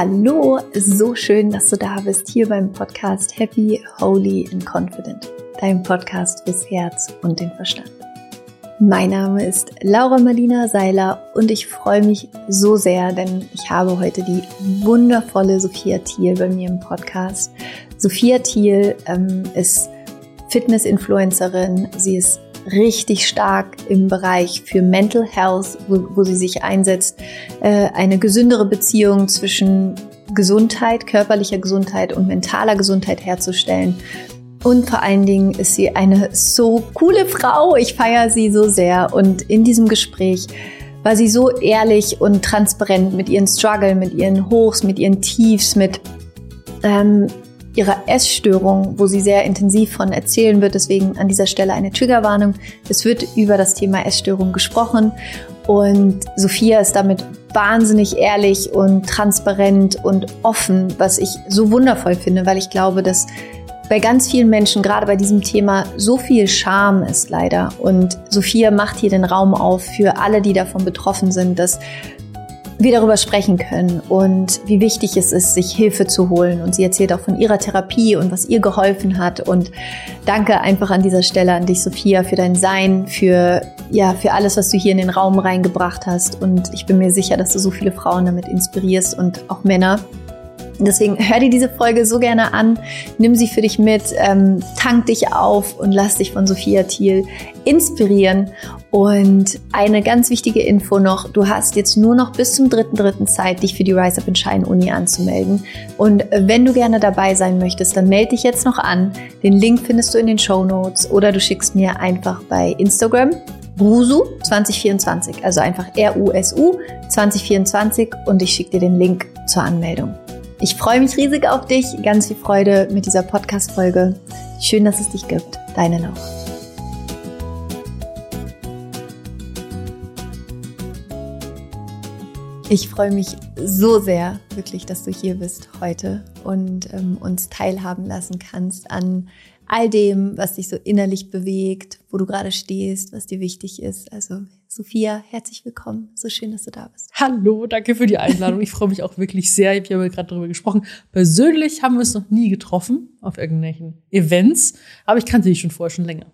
Hallo, so schön, dass du da bist hier beim Podcast Happy, Holy and Confident, dein Podcast fürs Herz und den Verstand. Mein Name ist Laura Marlina Seiler und ich freue mich so sehr, denn ich habe heute die wundervolle Sophia Thiel bei mir im Podcast. Sophia Thiel ähm, ist Fitness-Influencerin, sie ist richtig stark im Bereich für Mental Health, wo, wo sie sich einsetzt, äh, eine gesündere Beziehung zwischen Gesundheit, körperlicher Gesundheit und mentaler Gesundheit herzustellen. Und vor allen Dingen ist sie eine so coole Frau. Ich feiere sie so sehr. Und in diesem Gespräch war sie so ehrlich und transparent mit ihren Struggle, mit ihren Hochs, mit ihren Tiefs, mit ähm, ihrer Essstörung, wo sie sehr intensiv von erzählen wird. Deswegen an dieser Stelle eine Triggerwarnung. Es wird über das Thema Essstörung gesprochen und Sophia ist damit wahnsinnig ehrlich und transparent und offen, was ich so wundervoll finde, weil ich glaube, dass bei ganz vielen Menschen, gerade bei diesem Thema, so viel Scham ist leider. Und Sophia macht hier den Raum auf für alle, die davon betroffen sind, dass wir darüber sprechen können und wie wichtig es ist, sich Hilfe zu holen. Und sie erzählt auch von ihrer Therapie und was ihr geholfen hat. Und danke einfach an dieser Stelle an dich, Sophia, für dein Sein, für, ja, für alles, was du hier in den Raum reingebracht hast. Und ich bin mir sicher, dass du so viele Frauen damit inspirierst und auch Männer. Deswegen hör dir diese Folge so gerne an, nimm sie für dich mit, ähm, tank dich auf und lass dich von Sophia Thiel inspirieren. Und eine ganz wichtige Info noch, du hast jetzt nur noch bis zum 3.3. Zeit, dich für die Rise Up in Shine Uni anzumelden. Und wenn du gerne dabei sein möchtest, dann melde dich jetzt noch an. Den Link findest du in den Show Notes oder du schickst mir einfach bei Instagram Rusu 2024, also einfach R-U-S-U 2024 und ich schicke dir den Link zur Anmeldung. Ich freue mich riesig auf dich. Ganz viel Freude mit dieser Podcast-Folge. Schön, dass es dich gibt. Deine Laura. Ich freue mich so sehr, wirklich, dass du hier bist heute und ähm, uns teilhaben lassen kannst an all dem, was dich so innerlich bewegt, wo du gerade stehst, was dir wichtig ist. Also Sophia, herzlich willkommen. So schön, dass du da bist. Hallo, danke für die Einladung. Ich freue mich auch wirklich sehr. Ich habe ja gerade darüber gesprochen. Persönlich haben wir uns noch nie getroffen auf irgendwelchen Events, aber ich kannte dich schon vorher schon länger.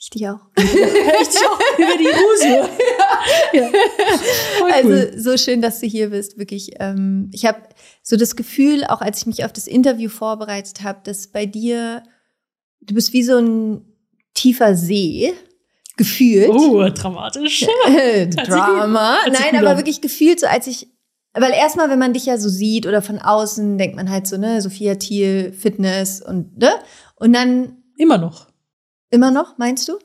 Ich dich auch. ich dich auch über die Huse. ja. Also cool. so schön, dass du hier bist. Wirklich. Ähm, ich habe so das Gefühl, auch als ich mich auf das Interview vorbereitet habe, dass bei dir du bist wie so ein tiefer See gefühlt. Oh, dramatisch. Drama. Nein, aber wirklich gefühlt so, als ich, weil erstmal, wenn man dich ja so sieht oder von außen, denkt man halt so, ne, Sophia Thiel, Fitness und, ne? Und dann. Immer noch. Immer noch, meinst du?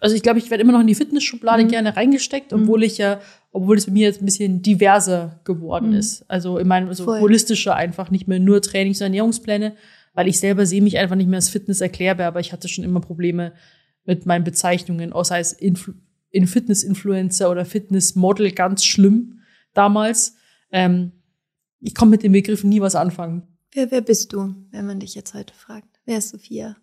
Also ich glaube, ich werde immer noch in die Fitnessschublade mhm. gerne reingesteckt, obwohl mhm. ich ja, obwohl es bei mir jetzt ein bisschen diverser geworden mhm. ist. Also in meinem, also holistischer einfach, nicht mehr nur Trainings- und Ernährungspläne, weil ich selber sehe mich einfach nicht mehr als Fitness erklärbar, aber ich hatte schon immer Probleme mit meinen Bezeichnungen, außer als Influ in Fitness-Influencer oder Fitness-Model ganz schlimm damals. Ähm, ich komme mit den Begriffen nie was anfangen. Wer, wer bist du, wenn man dich jetzt heute fragt? Wer ist Sophia?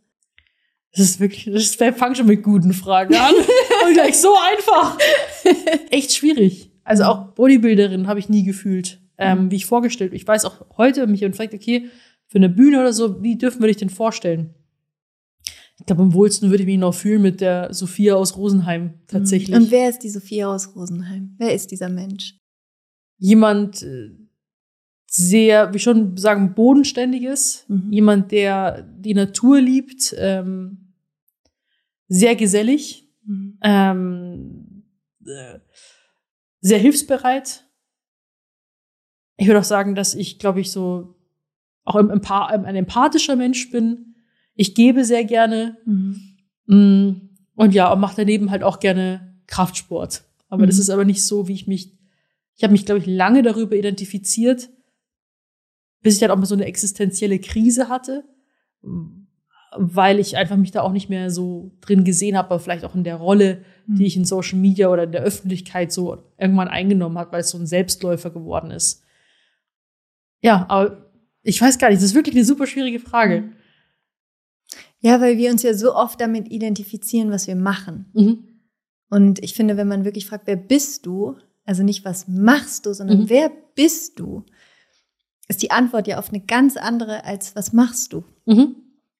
Das ist wirklich, das fang schon mit guten Fragen an. Und gleich so einfach. Echt schwierig. Also auch Bodybuilderin habe ich nie gefühlt, ähm, mhm. wie ich vorgestellt. Ich weiß auch heute, mich jemand fragt, okay, für eine Bühne oder so, wie dürfen wir dich denn vorstellen? Ich glaube, am wohlsten würde ich mich noch fühlen mit der Sophia aus Rosenheim tatsächlich. Und wer ist die Sophia aus Rosenheim? Wer ist dieser Mensch? Jemand äh, sehr, wie schon sagen, bodenständiges. Mhm. Jemand, der die Natur liebt. Ähm, sehr gesellig. Mhm. Ähm, äh, sehr hilfsbereit. Ich würde auch sagen, dass ich, glaube ich, so auch ein empathischer Mensch bin. Ich gebe sehr gerne. Mhm. Mm, und ja, und mache daneben halt auch gerne Kraftsport. Aber mhm. das ist aber nicht so, wie ich mich. Ich habe mich, glaube ich, lange darüber identifiziert, bis ich dann auch mal so eine existenzielle Krise hatte, weil ich einfach mich da auch nicht mehr so drin gesehen habe, aber vielleicht auch in der Rolle, mhm. die ich in Social Media oder in der Öffentlichkeit so irgendwann eingenommen habe, weil es so ein Selbstläufer geworden ist. Ja, aber ich weiß gar nicht, das ist wirklich eine super schwierige Frage. Mhm. Ja, weil wir uns ja so oft damit identifizieren, was wir machen. Mhm. Und ich finde, wenn man wirklich fragt, wer bist du, also nicht was machst du, sondern mhm. wer bist du, ist die Antwort ja auf eine ganz andere als was machst du? Mhm.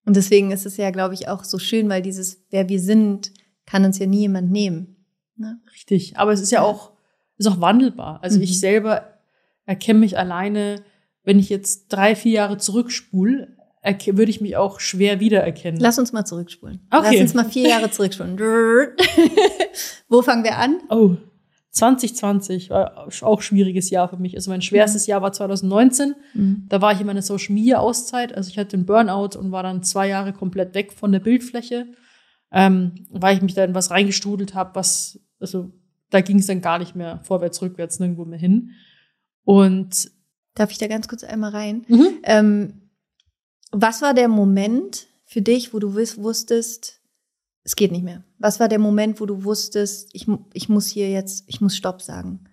Und deswegen ist es ja, glaube ich, auch so schön, weil dieses, wer wir sind, kann uns ja nie jemand nehmen. Ne? Richtig. Aber es ist ja, auch, ist auch wandelbar. Also mhm. ich selber erkenne mich alleine, wenn ich jetzt drei, vier Jahre zurückspule, würde ich mich auch schwer wiedererkennen. Lass uns mal zurückspulen. Okay. Lass uns mal vier Jahre zurückspulen. Wo fangen wir an? Oh, 2020 war auch schwieriges Jahr für mich. Also mein schwerstes mhm. Jahr war 2019. Mhm. Da war ich in meiner Social Media Auszeit. Also ich hatte einen Burnout und war dann zwei Jahre komplett weg von der Bildfläche, ähm, weil ich mich da in was reingestudelt habe, was, also da ging es dann gar nicht mehr vorwärts, rückwärts, nirgendwo mehr hin. Und Darf ich da ganz kurz einmal rein? Mhm. Ähm, was war der Moment für dich, wo du wusstest, es geht nicht mehr? Was war der Moment, wo du wusstest, ich, ich muss hier jetzt, ich muss Stopp sagen?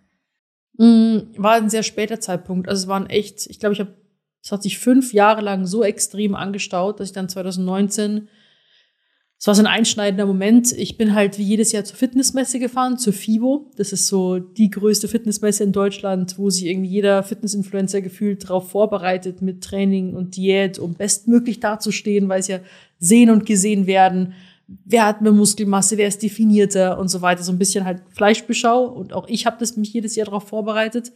Mm, war ein sehr später Zeitpunkt. Also es waren echt, ich glaube, ich habe, es hat sich fünf Jahre lang so extrem angestaut, dass ich dann 2019 es war so ein einschneidender Moment. Ich bin halt wie jedes Jahr zur Fitnessmesse gefahren, zur FIBO. Das ist so die größte Fitnessmesse in Deutschland, wo sich irgendwie jeder Fitnessinfluencer gefühlt darauf vorbereitet mit Training und Diät, um bestmöglich dazustehen, weil es ja sehen und gesehen werden. Wer hat mehr Muskelmasse, wer ist definierter und so weiter. So ein bisschen halt Fleischbeschau. Und auch ich habe das mich jedes Jahr darauf vorbereitet,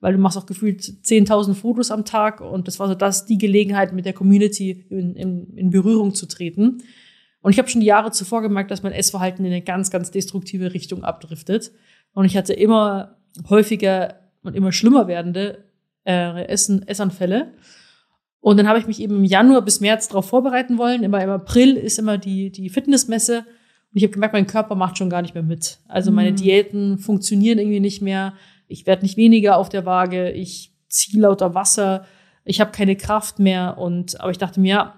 weil du machst auch gefühlt 10.000 Fotos am Tag. Und das war so das, die Gelegenheit, mit der Community in, in, in Berührung zu treten. Und ich habe schon die Jahre zuvor gemerkt, dass mein Essverhalten in eine ganz, ganz destruktive Richtung abdriftet. Und ich hatte immer häufiger und immer schlimmer werdende äh, Essen, Essanfälle. Und dann habe ich mich eben im Januar bis März darauf vorbereiten wollen. Immer im April ist immer die, die Fitnessmesse. Und ich habe gemerkt, mein Körper macht schon gar nicht mehr mit. Also meine mhm. Diäten funktionieren irgendwie nicht mehr. Ich werde nicht weniger auf der Waage. Ich ziehe lauter Wasser. Ich habe keine Kraft mehr. Und aber ich dachte mir, ja,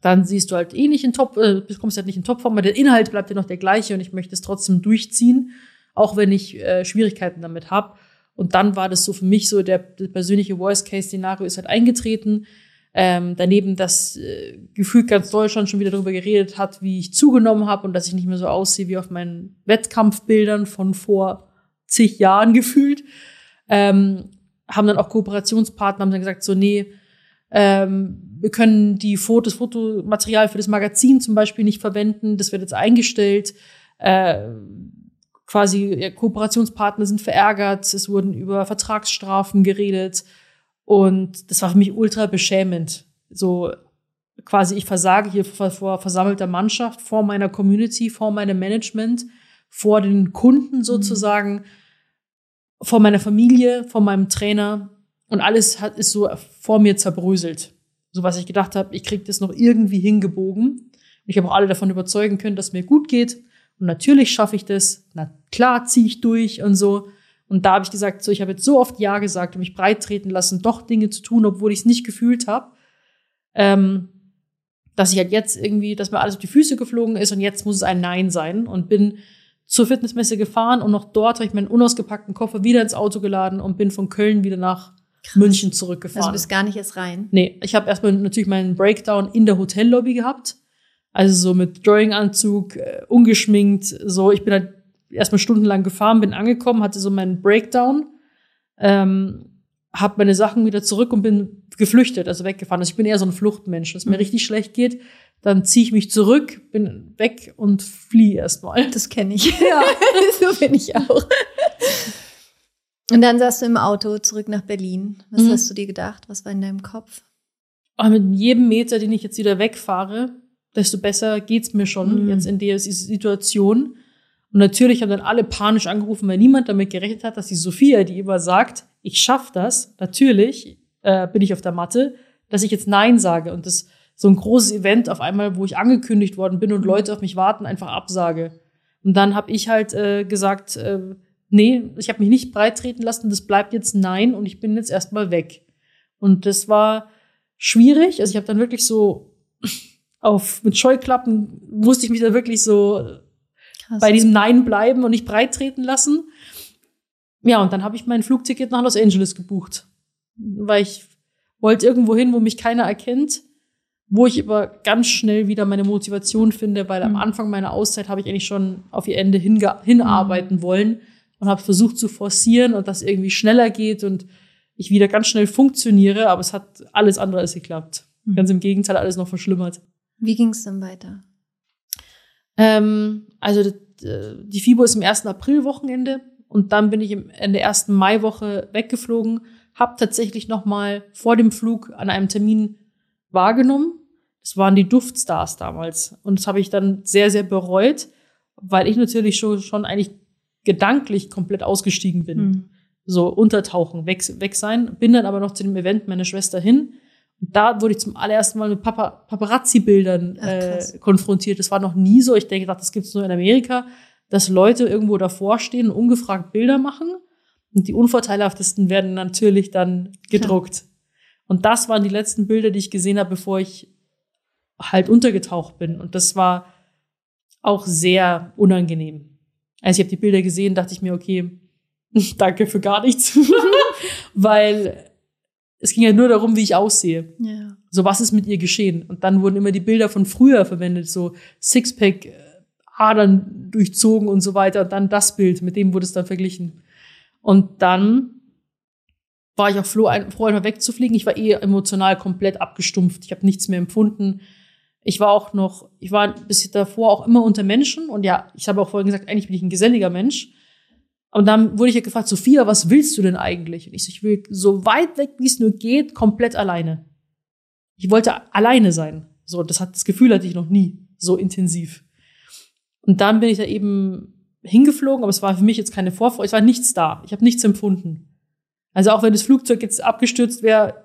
dann siehst du halt eh nicht in Top, äh, kommst halt nicht in Topform, aber der Inhalt bleibt ja noch der gleiche und ich möchte es trotzdem durchziehen, auch wenn ich äh, Schwierigkeiten damit habe. Und dann war das so für mich so, der, der persönliche Worst-Case-Szenario ist halt eingetreten. Ähm, daneben, dass äh, gefühlt ganz Deutschland schon wieder darüber geredet hat, wie ich zugenommen habe und dass ich nicht mehr so aussehe wie auf meinen Wettkampfbildern von vor zig Jahren gefühlt. Ähm, haben dann auch Kooperationspartner haben dann gesagt, so, nee, ähm, wir können die Fotos, Fotomaterial für das Magazin zum Beispiel nicht verwenden. Das wird jetzt eingestellt. Äh, quasi Kooperationspartner sind verärgert. Es wurden über Vertragsstrafen geredet. Und das war für mich ultra beschämend. So quasi, ich versage hier vor, vor versammelter Mannschaft, vor meiner Community, vor meinem Management, vor den Kunden mhm. sozusagen, mhm. vor meiner Familie, vor meinem Trainer. Und alles hat, ist so vor mir zerbröselt so was ich gedacht habe, ich kriege das noch irgendwie hingebogen. Ich habe auch alle davon überzeugen können, dass mir gut geht. Und natürlich schaffe ich das. Na klar ziehe ich durch und so. Und da habe ich gesagt, so ich habe jetzt so oft Ja gesagt und mich breit treten lassen, doch Dinge zu tun, obwohl ich es nicht gefühlt habe. Ähm, dass ich halt jetzt irgendwie, dass mir alles auf die Füße geflogen ist und jetzt muss es ein Nein sein und bin zur Fitnessmesse gefahren und noch dort habe ich meinen unausgepackten Koffer wieder ins Auto geladen und bin von Köln wieder nach Krass. München zurückgefahren. Also du bist gar nicht erst rein? Nee, ich habe erstmal natürlich meinen Breakdown in der Hotellobby gehabt. Also so mit Drawing-Anzug, äh, ungeschminkt, so. Ich bin halt erstmal stundenlang gefahren, bin angekommen, hatte so meinen Breakdown, ähm, habe meine Sachen wieder zurück und bin geflüchtet, also weggefahren. Also ich bin eher so ein Fluchtmensch. Wenn es mir mhm. richtig schlecht geht, dann ziehe ich mich zurück, bin weg und fliehe erstmal. Das kenne ich. Ja, so bin ich auch. Und dann saßt du im Auto zurück nach Berlin. Was mhm. hast du dir gedacht? Was war in deinem Kopf? Oh, mit jedem Meter, den ich jetzt wieder wegfahre, desto besser geht's mir schon mhm. jetzt in der Situation. Und natürlich haben dann alle panisch angerufen, weil niemand damit gerechnet hat, dass die Sophia, die immer sagt, ich schaff das, natürlich äh, bin ich auf der Matte, dass ich jetzt Nein sage und das so ein großes Event auf einmal, wo ich angekündigt worden bin und mhm. Leute auf mich warten, einfach absage. Und dann habe ich halt äh, gesagt, äh, nee, ich habe mich nicht breit treten lassen, das bleibt jetzt nein und ich bin jetzt erstmal weg. Und das war schwierig. Also ich habe dann wirklich so auf mit Scheuklappen musste ich mich da wirklich so Krass. bei diesem Nein bleiben und nicht breit treten lassen. Ja, und dann habe ich mein Flugticket nach Los Angeles gebucht, weil ich wollte irgendwo hin, wo mich keiner erkennt, wo ich aber ganz schnell wieder meine Motivation finde, weil mhm. am Anfang meiner Auszeit habe ich eigentlich schon auf ihr Ende hinarbeiten mhm. wollen und habe versucht zu forcieren und dass irgendwie schneller geht und ich wieder ganz schnell funktioniere, aber es hat alles andere als geklappt. Mhm. Ganz im Gegenteil, alles noch verschlimmert. Wie ging es dann weiter? Ähm, also die FIBO ist im ersten April-Wochenende und dann bin ich in der ersten Maiwoche weggeflogen, habe tatsächlich noch mal vor dem Flug an einem Termin wahrgenommen. Das waren die Duftstars damals und das habe ich dann sehr sehr bereut, weil ich natürlich schon schon eigentlich gedanklich komplett ausgestiegen bin. Mhm. So untertauchen, weg, weg sein. Bin dann aber noch zu dem Event meiner Schwester hin. Und da wurde ich zum allerersten Mal mit Papa Paparazzi-Bildern äh, konfrontiert. Das war noch nie so. Ich denke, das gibt's nur in Amerika, dass Leute irgendwo davor stehen und ungefragt Bilder machen. Und die unvorteilhaftesten werden natürlich dann gedruckt. Ja. Und das waren die letzten Bilder, die ich gesehen habe, bevor ich halt untergetaucht bin. Und das war auch sehr unangenehm. Als ich habe die Bilder gesehen, dachte ich mir, okay, danke für gar nichts. Weil es ging ja nur darum, wie ich aussehe. Ja. So, was ist mit ihr geschehen? Und dann wurden immer die Bilder von früher verwendet, so Sixpack, äh, Adern durchzogen und so weiter. Und dann das Bild, mit dem wurde es dann verglichen. Und dann war ich auch froh, einmal wegzufliegen. Ich war eh emotional komplett abgestumpft. Ich habe nichts mehr empfunden. Ich war auch noch, ich war bis davor auch immer unter Menschen. Und ja, ich habe auch vorhin gesagt, eigentlich bin ich ein geselliger Mensch. Und dann wurde ich ja gefragt, Sophia, was willst du denn eigentlich? Und ich so, ich will so weit weg, wie es nur geht, komplett alleine. Ich wollte alleine sein. So, das hat das Gefühl hatte ich noch nie so intensiv. Und dann bin ich da eben hingeflogen, aber es war für mich jetzt keine Vorfreude, es war nichts da. Ich habe nichts empfunden. Also auch wenn das Flugzeug jetzt abgestürzt wäre,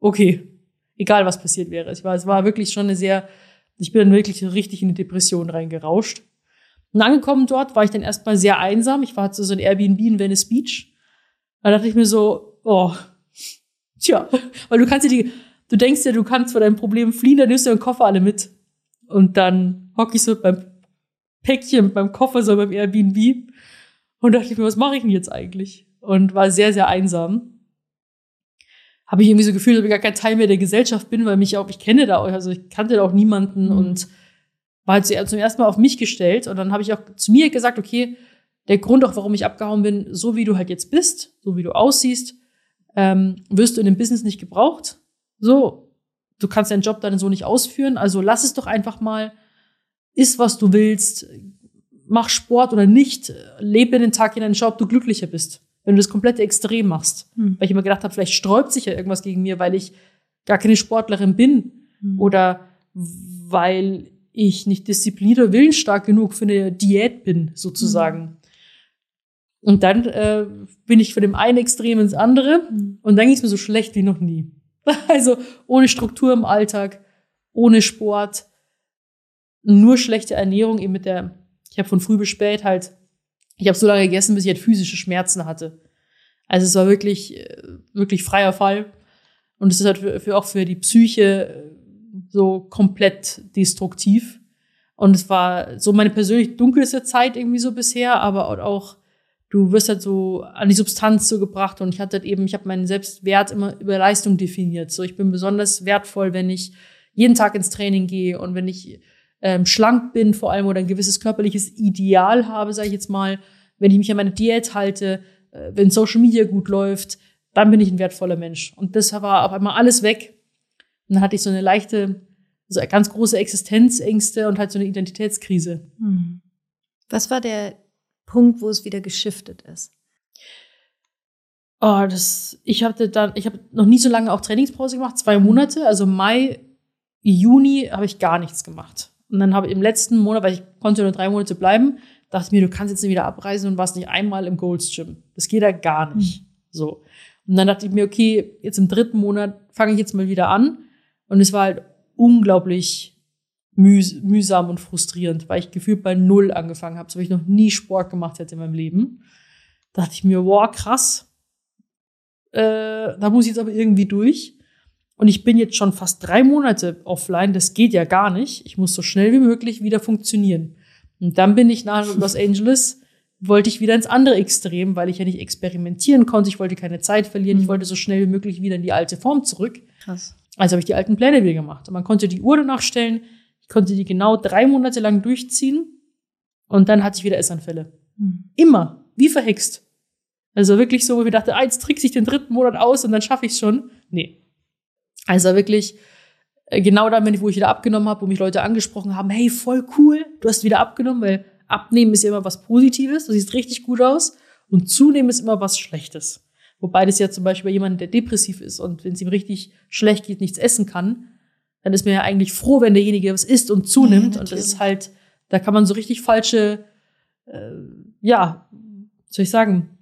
okay, egal was passiert wäre. Es war, es war wirklich schon eine sehr, ich bin dann wirklich richtig in eine Depression reingerauscht. Und angekommen dort war ich dann erstmal sehr einsam. Ich war zu so ein Airbnb in Venice Beach. Da dachte ich mir so, oh, tja, weil du kannst dir die, du denkst ja, du kannst vor deinem Problem fliehen, dann nimmst du deinen Koffer alle mit. Und dann hocke ich so beim Päckchen meinem Koffer so beim Airbnb und dachte ich mir, was mache ich denn jetzt eigentlich? Und war sehr, sehr einsam. Habe ich irgendwie so gefühlt, dass ich gar kein Teil mehr der Gesellschaft bin, weil mich auch, ich kenne da, also ich kannte da auch niemanden mhm. und war halt zum ersten Mal auf mich gestellt und dann habe ich auch zu mir gesagt, okay, der Grund auch, warum ich abgehauen bin, so wie du halt jetzt bist, so wie du aussiehst, ähm, wirst du in dem Business nicht gebraucht. So, du kannst deinen Job dann so nicht ausführen, also lass es doch einfach mal, iss was du willst, mach Sport oder nicht, lebe den Tag in einen Job, du glücklicher bist, wenn du das komplette Extrem machst. Hm. Weil ich immer gedacht habe, vielleicht sträubt sich ja irgendwas gegen mir, weil ich gar keine Sportlerin bin hm. oder weil ich nicht diszipliniert oder willensstark genug für eine Diät bin, sozusagen. Mhm. Und dann äh, bin ich von dem einen Extrem ins andere mhm. und dann ging es mir so schlecht wie noch nie. Also ohne Struktur im Alltag, ohne Sport, nur schlechte Ernährung, eben mit der, ich habe von früh bis spät halt, ich habe so lange gegessen, bis ich halt physische Schmerzen hatte. Also es war wirklich, äh, wirklich freier Fall. Und es ist halt für, für auch für die Psyche so komplett destruktiv. Und es war so meine persönlich dunkelste Zeit irgendwie so bisher, aber auch du wirst halt so an die Substanz so gebracht und ich hatte halt eben, ich habe meinen Selbstwert immer über Leistung definiert. So, ich bin besonders wertvoll, wenn ich jeden Tag ins Training gehe und wenn ich ähm, schlank bin, vor allem oder ein gewisses körperliches Ideal habe, sage ich jetzt mal, wenn ich mich an meine Diät halte, äh, wenn Social Media gut läuft, dann bin ich ein wertvoller Mensch. Und das war auf einmal alles weg. Und dann hatte ich so eine leichte, so ganz große Existenzängste und halt so eine Identitätskrise. Hm. Was war der Punkt, wo es wieder geschiftet ist? Oh, das, ich hatte dann, ich habe noch nie so lange auch Trainingspause gemacht, zwei Monate, also Mai, Juni habe ich gar nichts gemacht. Und dann habe ich im letzten Monat, weil ich konnte nur drei Monate bleiben, dachte ich mir, du kannst jetzt nicht wieder abreisen und warst nicht einmal im Gold's Gym. Das geht ja gar nicht. Mhm. So. Und dann dachte ich mir, okay, jetzt im dritten Monat fange ich jetzt mal wieder an. Und es war halt unglaublich mühs mühsam und frustrierend, weil ich gefühlt bei Null angefangen habe, so wie ich noch nie Sport gemacht hätte in meinem Leben. Da dachte ich mir, wow, krass. Äh, da muss ich jetzt aber irgendwie durch. Und ich bin jetzt schon fast drei Monate offline. Das geht ja gar nicht. Ich muss so schnell wie möglich wieder funktionieren. Und dann bin ich nach Los Angeles, wollte ich wieder ins andere Extrem, weil ich ja nicht experimentieren konnte. Ich wollte keine Zeit verlieren. Ich mhm. wollte so schnell wie möglich wieder in die alte Form zurück. Krass. Also habe ich die alten Pläne wieder gemacht. Und man konnte die Uhr danach stellen. Ich konnte die genau drei Monate lang durchziehen. Und dann hatte ich wieder Essanfälle. Mhm. Immer. Wie verhext. Also wirklich so, wo ich mir dachte, ah, jetzt trickse ich den dritten Monat aus und dann schaffe ich es schon. Nee. Also wirklich äh, genau dann, wenn ich, wo ich wieder abgenommen habe, wo mich Leute angesprochen haben, hey, voll cool, du hast wieder abgenommen, weil abnehmen ist ja immer was Positives, du siehst richtig gut aus und zunehmen ist immer was Schlechtes. Wobei das ja zum Beispiel bei jemandem, der depressiv ist und wenn es ihm richtig schlecht geht, nichts essen kann, dann ist man ja eigentlich froh, wenn derjenige was isst und zunimmt. Ja, und das ist halt, da kann man so richtig falsche, äh, ja, soll ich sagen,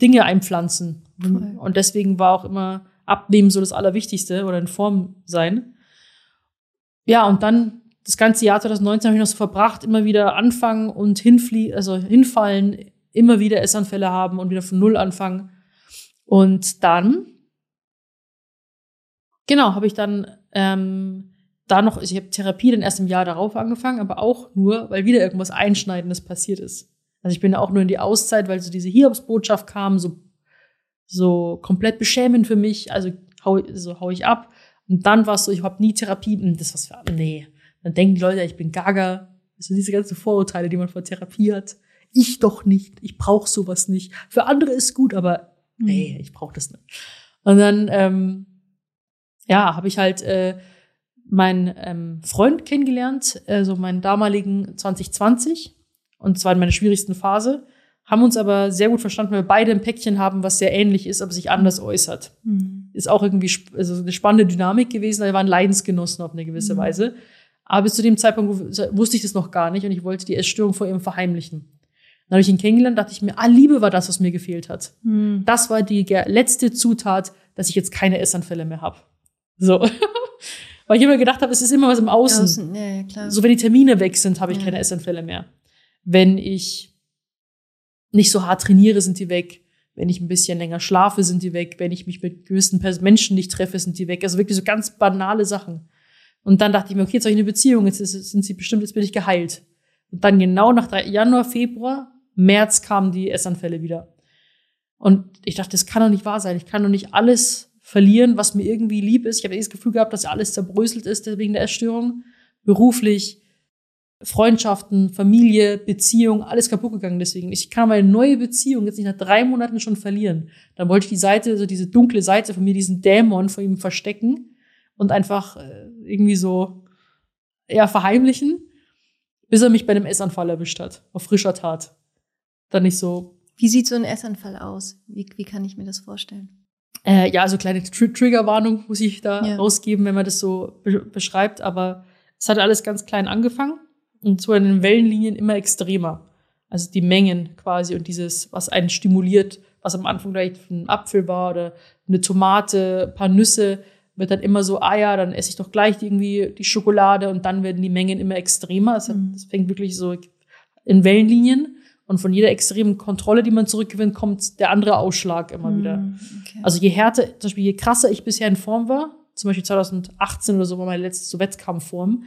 Dinge einpflanzen. Cool. Und deswegen war auch immer Abnehmen so das Allerwichtigste oder in Form sein. Ja, und dann das ganze Jahr 2019 habe ich noch so verbracht, immer wieder anfangen und hinflie also hinfallen, immer wieder Essanfälle haben und wieder von Null anfangen. Und dann, genau, habe ich dann ähm, da noch, ich habe Therapie dann erst im Jahr darauf angefangen, aber auch nur, weil wieder irgendwas Einschneidendes passiert ist. Also ich bin auch nur in die Auszeit, weil so diese Hiobsbotschaft kam, so, so komplett beschämend für mich, also hau, so hau ich ab. Und dann war es so, ich habe nie Therapie, hm, das was für, nee. Dann denken die Leute, ich bin gaga. Also diese ganzen Vorurteile, die man vor Therapie hat. Ich doch nicht, ich brauche sowas nicht. Für andere ist gut, aber hm. nee, ich brauche das nicht. Und dann, ähm, ja, habe ich halt äh, meinen ähm, Freund kennengelernt, also meinen damaligen 2020 und zwar in meiner schwierigsten Phase, haben uns aber sehr gut verstanden, weil wir beide ein Päckchen haben, was sehr ähnlich ist, aber sich anders äußert. Mhm. Ist auch irgendwie also eine spannende Dynamik gewesen, wir waren Leidensgenossen auf eine gewisse mhm. Weise. Aber bis zu dem Zeitpunkt wusste ich das noch gar nicht und ich wollte die Essstörung vor ihm verheimlichen. Dann habe ich ihn kennengelernt, dachte ich mir, ah, Liebe war das, was mir gefehlt hat. Mhm. Das war die letzte Zutat, dass ich jetzt keine Essanfälle mehr habe. So. Weil ich immer gedacht habe, es ist immer was im Außen. Außen. Ja, ja. So, wenn die Termine weg sind, habe ich ja. keine Essanfälle mehr. Wenn ich nicht so hart trainiere, sind die weg. Wenn ich ein bisschen länger schlafe, sind die weg. Wenn ich mich mit gewissen Menschen nicht treffe, sind die weg. Also wirklich so ganz banale Sachen. Und dann dachte ich mir, okay, jetzt habe ich eine Beziehung, jetzt sind sie bestimmt, jetzt bin ich geheilt. Und dann genau nach Januar, Februar, März kamen die Essanfälle wieder. Und ich dachte, das kann doch nicht wahr sein. Ich kann doch nicht alles verlieren, was mir irgendwie lieb ist. Ich habe eh das Gefühl gehabt, dass alles zerbröselt ist wegen der Essstörung. Beruflich, Freundschaften, Familie, Beziehung, alles kaputt gegangen deswegen. Ich kann meine neue Beziehung jetzt nicht nach drei Monaten schon verlieren. Dann wollte ich die Seite, so diese dunkle Seite von mir, diesen Dämon von ihm verstecken und einfach äh, irgendwie so ja, verheimlichen, bis er mich bei einem Essanfall erwischt hat, auf frischer Tat. Dann nicht so. Wie sieht so ein Essanfall aus? Wie, wie kann ich mir das vorstellen? Äh, ja, so kleine Tr Triggerwarnung muss ich da ja. rausgeben, wenn man das so be beschreibt. Aber es hat alles ganz klein angefangen und so in den Wellenlinien immer extremer. Also die Mengen quasi und dieses, was einen stimuliert, was am Anfang vielleicht ein Apfel war oder eine Tomate, ein paar Nüsse, wird dann immer so, ah ja, dann esse ich doch gleich irgendwie die Schokolade und dann werden die Mengen immer extremer. Das, hat, mhm. das fängt wirklich so in Wellenlinien. Und von jeder extremen Kontrolle, die man zurückgewinnt, kommt der andere Ausschlag immer mm, wieder. Okay. Also je härter, zum Beispiel je krasser ich bisher in Form war, zum Beispiel 2018 oder so war meine letzte so Wettkampfform,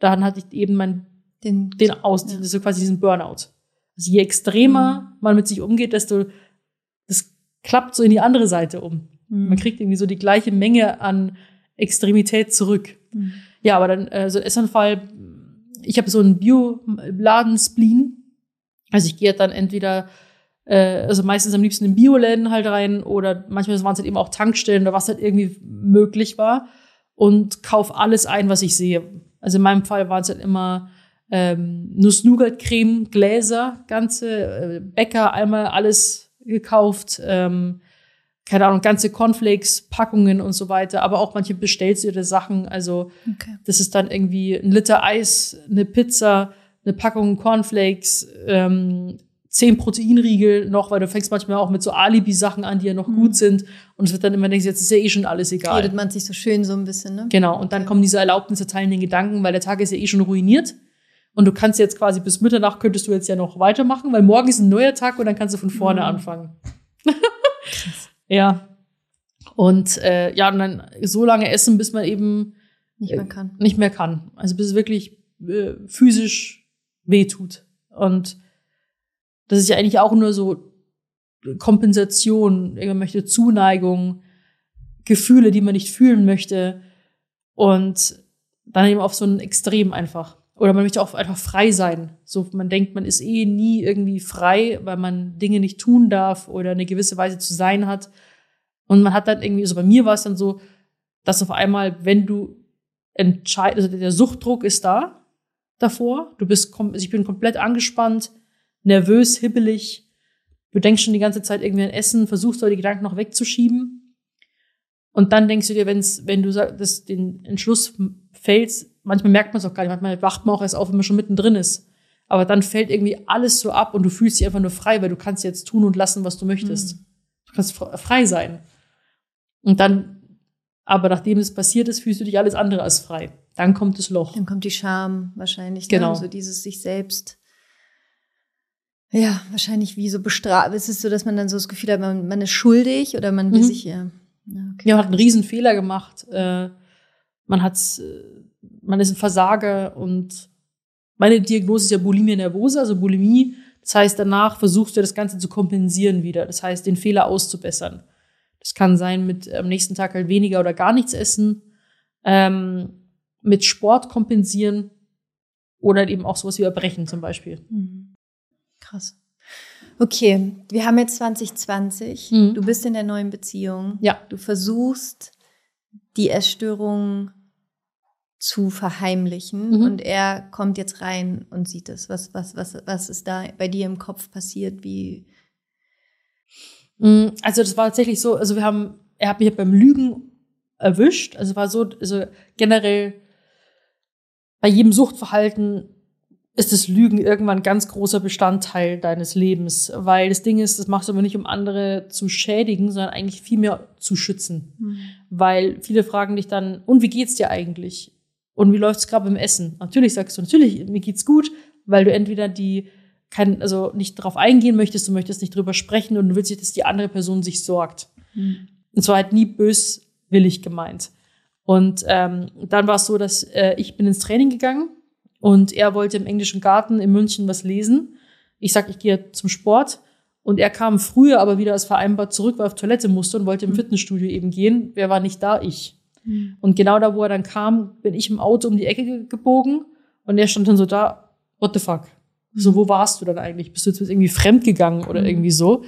dann hatte ich eben mein, den, den Aus, ja. so quasi diesen Burnout. Also je extremer mm. man mit sich umgeht, desto, das klappt so in die andere Seite um. Mm. Man kriegt irgendwie so die gleiche Menge an Extremität zurück. Mhm. Ja, aber dann, äh, so Essanfall, ich habe so einen Bioladen-Spleen, also ich gehe dann entweder, äh, also meistens am liebsten in Bioläden halt rein oder manchmal waren es halt eben auch Tankstellen oder was halt irgendwie möglich war und kauf alles ein, was ich sehe. Also in meinem Fall waren es halt immer ähm, Nuss-Nougat-Creme, Gläser, ganze äh, Bäcker, einmal alles gekauft. Ähm, keine Ahnung, ganze Cornflakes, Packungen und so weiter, aber auch manche bestellte Sachen. Also okay. das ist dann irgendwie ein Liter Eis, eine Pizza, eine Packung Cornflakes, ähm, zehn Proteinriegel noch, weil du fängst manchmal auch mit so Alibi-Sachen an, die ja noch mhm. gut sind. Und es wird dann immer denkst, jetzt ist ja eh schon alles egal. Redet man sich so schön so ein bisschen, ne? Genau. Und dann okay. kommen diese Erlaubnisse teilenden Gedanken, weil der Tag ist ja eh schon ruiniert. Und du kannst jetzt quasi bis Mitternacht könntest du jetzt ja noch weitermachen, weil morgen ist ein neuer Tag und dann kannst du von vorne mhm. anfangen. ja. Und äh, ja, und dann so lange essen, bis man eben nicht mehr kann. Äh, nicht mehr kann. Also bis es wirklich äh, physisch wehtut. Und das ist ja eigentlich auch nur so Kompensation, man möchte Zuneigung, Gefühle, die man nicht fühlen möchte. Und dann eben auf so ein Extrem einfach. Oder man möchte auch einfach frei sein. So, man denkt, man ist eh nie irgendwie frei, weil man Dinge nicht tun darf oder eine gewisse Weise zu sein hat. Und man hat dann irgendwie, also bei mir war es dann so, dass auf einmal, wenn du entscheidest, also der Suchtdruck ist da davor, du bist, also ich bin komplett angespannt, nervös, hibbelig, du denkst schon die ganze Zeit irgendwie an Essen, versuchst aber die Gedanken noch wegzuschieben. Und dann denkst du dir, wenn's, wenn du das, den Entschluss fällst, manchmal merkt man es auch gar nicht, manchmal wacht man auch erst auf, wenn man schon mittendrin ist. Aber dann fällt irgendwie alles so ab und du fühlst dich einfach nur frei, weil du kannst jetzt tun und lassen, was du möchtest. Mhm. Du kannst frei sein. Und dann, aber nachdem es passiert ist, fühlst du dich alles andere als frei. Dann kommt das Loch. Dann kommt die Scham wahrscheinlich. Ne? Genau. Ne? So dieses sich selbst ja, wahrscheinlich wie so bestraft. Ist es so, dass man dann so das Gefühl hat, man, man ist schuldig oder man will mhm. sich ja. Okay. Ja, man hat einen riesen Fehler gemacht. Äh, man hat, äh, man ist ein Versager und meine Diagnose ist ja Bulimia nervosa, also Bulimie. Das heißt, danach versuchst du das Ganze zu kompensieren wieder. Das heißt, den Fehler auszubessern. Das kann sein mit am nächsten Tag halt weniger oder gar nichts essen, ähm, mit Sport kompensieren oder eben auch sowas wie Erbrechen zum Beispiel. Mhm. Krass. Okay, wir haben jetzt 2020. Mhm. Du bist in der neuen Beziehung. Ja. Du versuchst, die Essstörung zu verheimlichen mhm. und er kommt jetzt rein und sieht es. Was, was, was, was ist da bei dir im Kopf passiert? Wie? Mhm, also, das war tatsächlich so, also wir haben, er hat mich beim Lügen erwischt. Also, war so, also generell bei jedem Suchtverhalten ist das Lügen irgendwann ein ganz großer Bestandteil deines Lebens. Weil das Ding ist, das machst du aber nicht, um andere zu schädigen, sondern eigentlich vielmehr zu schützen. Mhm. Weil viele fragen dich dann, und wie geht's dir eigentlich? Und wie läuft's gerade beim Essen? Natürlich sagst du, natürlich, mir geht's gut, weil du entweder die kein, also nicht darauf eingehen möchtest, du möchtest nicht drüber sprechen und du willst nicht, dass die andere Person sich sorgt. Mhm. Und zwar halt nie böswillig gemeint. Und ähm, dann war es so, dass äh, ich bin ins Training gegangen und er wollte im englischen Garten in München was lesen. Ich sag, ich gehe zum Sport. Und er kam früher aber wieder als vereinbart zurück, weil er auf Toilette musste und wollte im mhm. Fitnessstudio eben gehen. Wer war nicht da? Ich. Mhm. Und genau da, wo er dann kam, bin ich im Auto um die Ecke gebogen und er stand dann so da, what the fuck? So, wo warst du dann eigentlich? Bist du jetzt irgendwie fremd gegangen oder mhm. irgendwie so?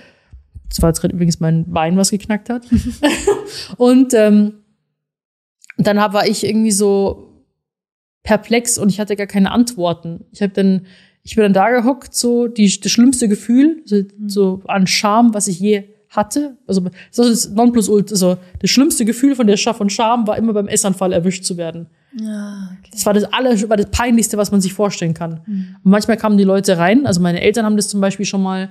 Das war jetzt gerade übrigens mein Bein, was geknackt hat. und ähm, dann war ich irgendwie so, perplex und ich hatte gar keine Antworten. Ich habe dann, ich bin dann da gehockt, so die, das schlimmste Gefühl, so, so an Scham, was ich je hatte. Also das ist Nonplusultra, also das schlimmste Gefühl von der Schaff und Scham war immer beim Essanfall erwischt zu werden. Ja, okay. Das war das aller, war das peinlichste, was man sich vorstellen kann. Mhm. Und manchmal kamen die Leute rein, also meine Eltern haben das zum Beispiel schon mal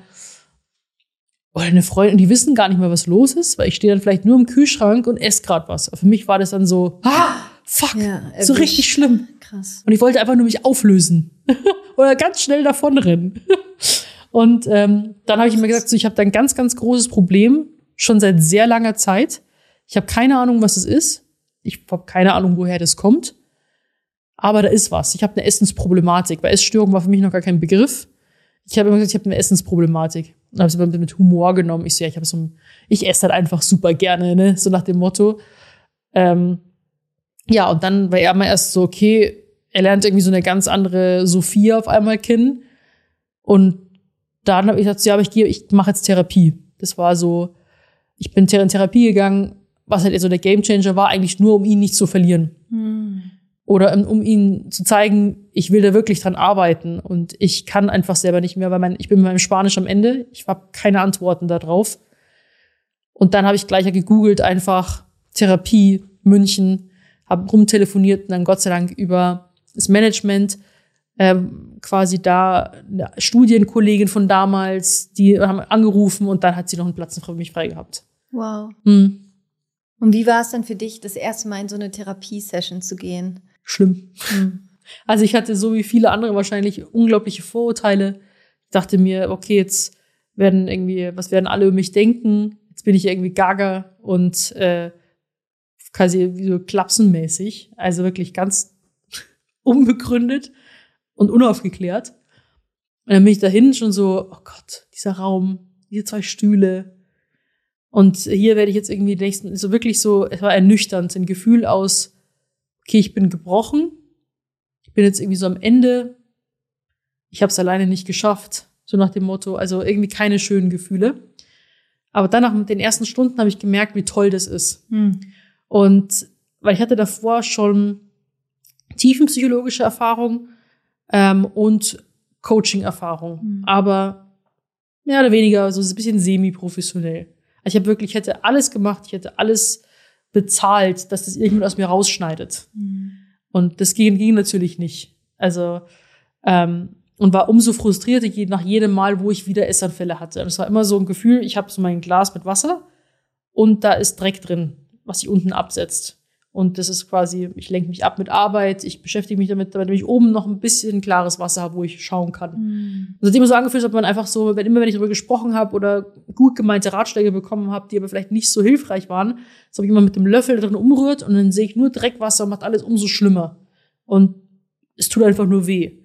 oder eine Freundin, die wissen gar nicht mehr, was los ist, weil ich stehe dann vielleicht nur im Kühlschrank und esse gerade was. Für mich war das dann so, ah, fuck, ja, so richtig schlimm. Krass. Und ich wollte einfach nur mich auflösen oder ganz schnell davonrennen. Und ähm, dann habe ich mir gesagt, so, ich habe da ein ganz, ganz großes Problem schon seit sehr langer Zeit. Ich habe keine Ahnung, was es ist. Ich habe keine Ahnung, woher das kommt. Aber da ist was. Ich habe eine Essensproblematik, weil Essstörung war für mich noch gar kein Begriff. Ich habe immer gesagt, ich habe eine Essensproblematik. Und habe es immer mit Humor genommen. Ich so, ja, ich habe so, ich esse halt einfach super gerne, ne, so nach dem Motto. Ähm, ja, und dann war er mal erst so, okay, er lernt irgendwie so eine ganz andere Sophia auf einmal kennen. Und dann habe ich gesagt, ja, aber ich gehe, ich mache jetzt Therapie. Das war so, ich bin in Therapie gegangen, was halt so der Gamechanger war, eigentlich nur, um ihn nicht zu verlieren. Hm. Oder um, um ihn zu zeigen, ich will da wirklich dran arbeiten und ich kann einfach selber nicht mehr, weil mein, ich bin mit meinem Spanisch am Ende, ich habe keine Antworten darauf. Und dann habe ich gleich gegoogelt, einfach Therapie, München, habe rumtelefoniert und dann Gott sei Dank über das Management ähm, quasi da eine Studienkollegin von damals, die haben angerufen und dann hat sie noch einen Platz für mich frei gehabt. Wow. Mhm. Und wie war es dann für dich, das erste Mal in so eine Therapiesession zu gehen? Schlimm. Mhm. Also ich hatte so wie viele andere wahrscheinlich unglaubliche Vorurteile. Ich dachte mir, okay, jetzt werden irgendwie, was werden alle über mich denken? Jetzt bin ich irgendwie gaga und äh, quasi wie so klapsenmäßig. Also wirklich ganz unbegründet und unaufgeklärt. Und dann bin ich dahin schon so, oh Gott, dieser Raum, diese zwei Stühle. Und hier werde ich jetzt irgendwie nächsten, so wirklich so, es war ernüchternd, ein Gefühl aus, okay, ich bin gebrochen, ich bin jetzt irgendwie so am Ende, ich habe es alleine nicht geschafft, so nach dem Motto, also irgendwie keine schönen Gefühle. Aber dann nach den ersten Stunden habe ich gemerkt, wie toll das ist. Mhm. Und weil ich hatte davor schon tiefenpsychologische Erfahrung ähm, und Coaching-Erfahrung, mhm. aber mehr oder weniger so ein bisschen semi-professionell. Ich habe wirklich, ich hätte alles gemacht, ich hätte alles bezahlt, dass das irgendjemand aus mir rausschneidet. Mhm. Und das ging, ging natürlich nicht. Also ähm, und war umso frustrierter nach jedem Mal, wo ich wieder Essanfälle hatte. Und es war immer so ein Gefühl, ich habe so mein Glas mit Wasser und da ist Dreck drin, was sich unten absetzt. Und das ist quasi, ich lenke mich ab mit Arbeit, ich beschäftige mich damit, damit ich oben noch ein bisschen klares Wasser habe, wo ich schauen kann. Mhm. Und hat immer so angefühlt, ob man einfach so, wenn immer wenn ich darüber gesprochen habe oder gut gemeinte Ratschläge bekommen habe, die aber vielleicht nicht so hilfreich waren, als ob ich immer mit dem Löffel drin umrührt und dann sehe ich nur Dreckwasser und macht alles umso schlimmer. Und es tut einfach nur weh.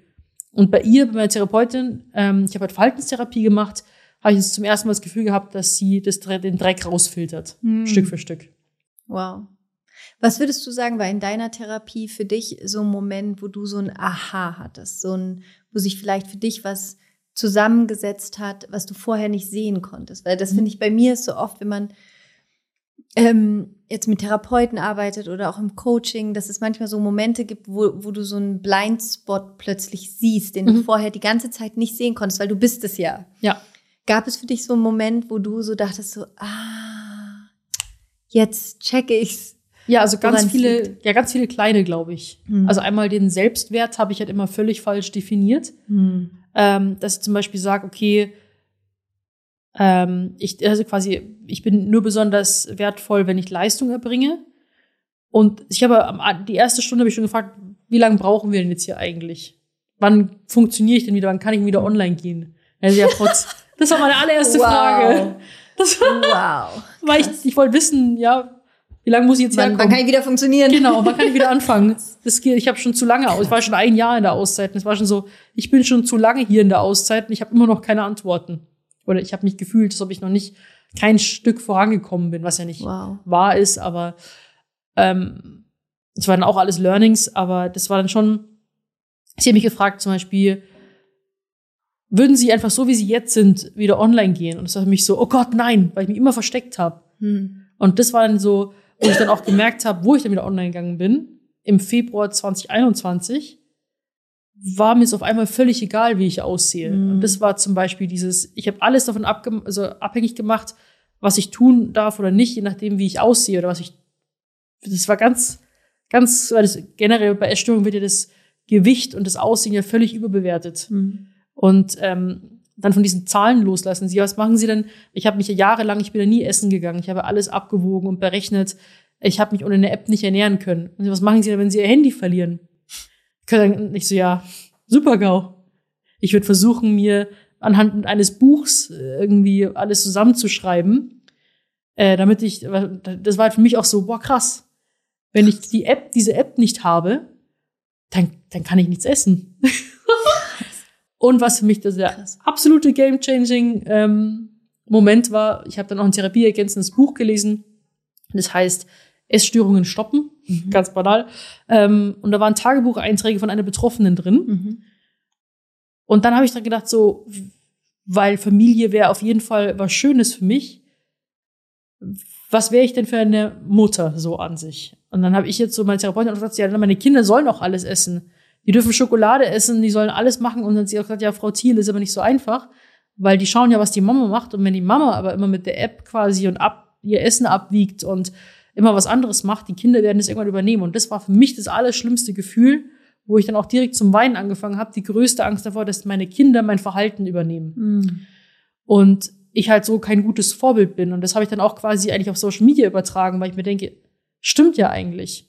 Und bei ihr, bei meiner Therapeutin, ähm, ich habe halt Verhaltenstherapie gemacht, habe ich jetzt zum ersten Mal das Gefühl gehabt, dass sie das, den Dreck rausfiltert, mhm. Stück für Stück. Wow. Was würdest du sagen, war in deiner Therapie für dich so ein Moment, wo du so ein Aha hattest, so ein, wo sich vielleicht für dich was zusammengesetzt hat, was du vorher nicht sehen konntest? Weil das finde ich bei mir ist so oft, wenn man ähm, jetzt mit Therapeuten arbeitet oder auch im Coaching, dass es manchmal so Momente gibt, wo, wo du so einen Blindspot plötzlich siehst, den mhm. du vorher die ganze Zeit nicht sehen konntest, weil du bist es ja. Ja. Gab es für dich so einen Moment, wo du so dachtest so, ah, jetzt checke ich's, ja, also ganz viele, liegt. ja, ganz viele kleine, glaube ich. Mhm. Also einmal den Selbstwert habe ich halt immer völlig falsch definiert. Mhm. Ähm, dass ich zum Beispiel sage, okay, ähm, ich, also quasi, ich bin nur besonders wertvoll, wenn ich Leistung erbringe. Und ich habe die erste Stunde habe ich schon gefragt, wie lange brauchen wir denn jetzt hier eigentlich? Wann funktioniere ich denn wieder? Wann kann ich wieder online gehen? Also ja, trotz, das war meine allererste wow. Frage. Das war, wow. Weil ich, ich wollte wissen, ja, wie lange muss ich jetzt wann, herkommen? Wann kann ich wieder funktionieren? Genau, wann kann ich wieder anfangen? Das geht, ich habe schon zu lange aus. Ich war schon ein Jahr in der Auszeit. Es war schon so, ich bin schon zu lange hier in der Auszeit und ich habe immer noch keine Antworten. Oder ich habe mich gefühlt, als ob ich noch nicht kein Stück vorangekommen bin, was ja nicht wow. wahr ist, aber ähm, es waren auch alles Learnings, aber das war dann schon, sie haben mich gefragt zum Beispiel, würden sie einfach so, wie sie jetzt sind, wieder online gehen? Und das war für mich so, oh Gott, nein, weil ich mich immer versteckt habe. Hm. Und das war dann so, wo ich dann auch gemerkt habe, wo ich dann wieder online gegangen bin, im Februar 2021, war mir es auf einmal völlig egal, wie ich aussehe. Mhm. Und das war zum Beispiel dieses, ich habe alles davon also abhängig gemacht, was ich tun darf oder nicht, je nachdem, wie ich aussehe oder was ich. Das war ganz, ganz, weil das generell bei Essstörungen wird ja das Gewicht und das Aussehen ja völlig überbewertet. Mhm. Und ähm, dann von diesen Zahlen loslassen. Sie, was machen Sie denn? Ich habe mich ja jahrelang, ich bin ja nie essen gegangen. Ich habe alles abgewogen und berechnet. Ich habe mich ohne eine App nicht ernähren können. Und was machen Sie denn, wenn Sie Ihr Handy verlieren? Ich so, ja, super GAU. Ich würde versuchen, mir anhand eines Buchs irgendwie alles zusammenzuschreiben, äh, damit ich, das war für mich auch so, boah, krass. Wenn ich die App, diese App nicht habe, dann, dann kann ich nichts essen. Und was für mich das der absolute game-changing ähm, Moment war, ich habe dann auch ein therapieergänzendes Buch gelesen. Das heißt Essstörungen stoppen, mhm. ganz banal. Ähm, und da waren Tagebucheinträge von einer Betroffenen drin. Mhm. Und dann habe ich dann gedacht, so, weil Familie wäre auf jeden Fall was Schönes für mich. Was wäre ich denn für eine Mutter so an sich? Und dann habe ich jetzt so meine Therapeutin gesagt, ja, meine Kinder sollen auch alles essen die dürfen Schokolade essen, die sollen alles machen. Und dann hat sie auch gesagt, ja, Frau Thiel ist aber nicht so einfach, weil die schauen ja, was die Mama macht. Und wenn die Mama aber immer mit der App quasi und ab, ihr Essen abwiegt und immer was anderes macht, die Kinder werden es irgendwann übernehmen. Und das war für mich das allerschlimmste Gefühl, wo ich dann auch direkt zum Weinen angefangen habe, die größte Angst davor, dass meine Kinder mein Verhalten übernehmen. Mhm. Und ich halt so kein gutes Vorbild bin. Und das habe ich dann auch quasi eigentlich auf Social Media übertragen, weil ich mir denke, stimmt ja eigentlich.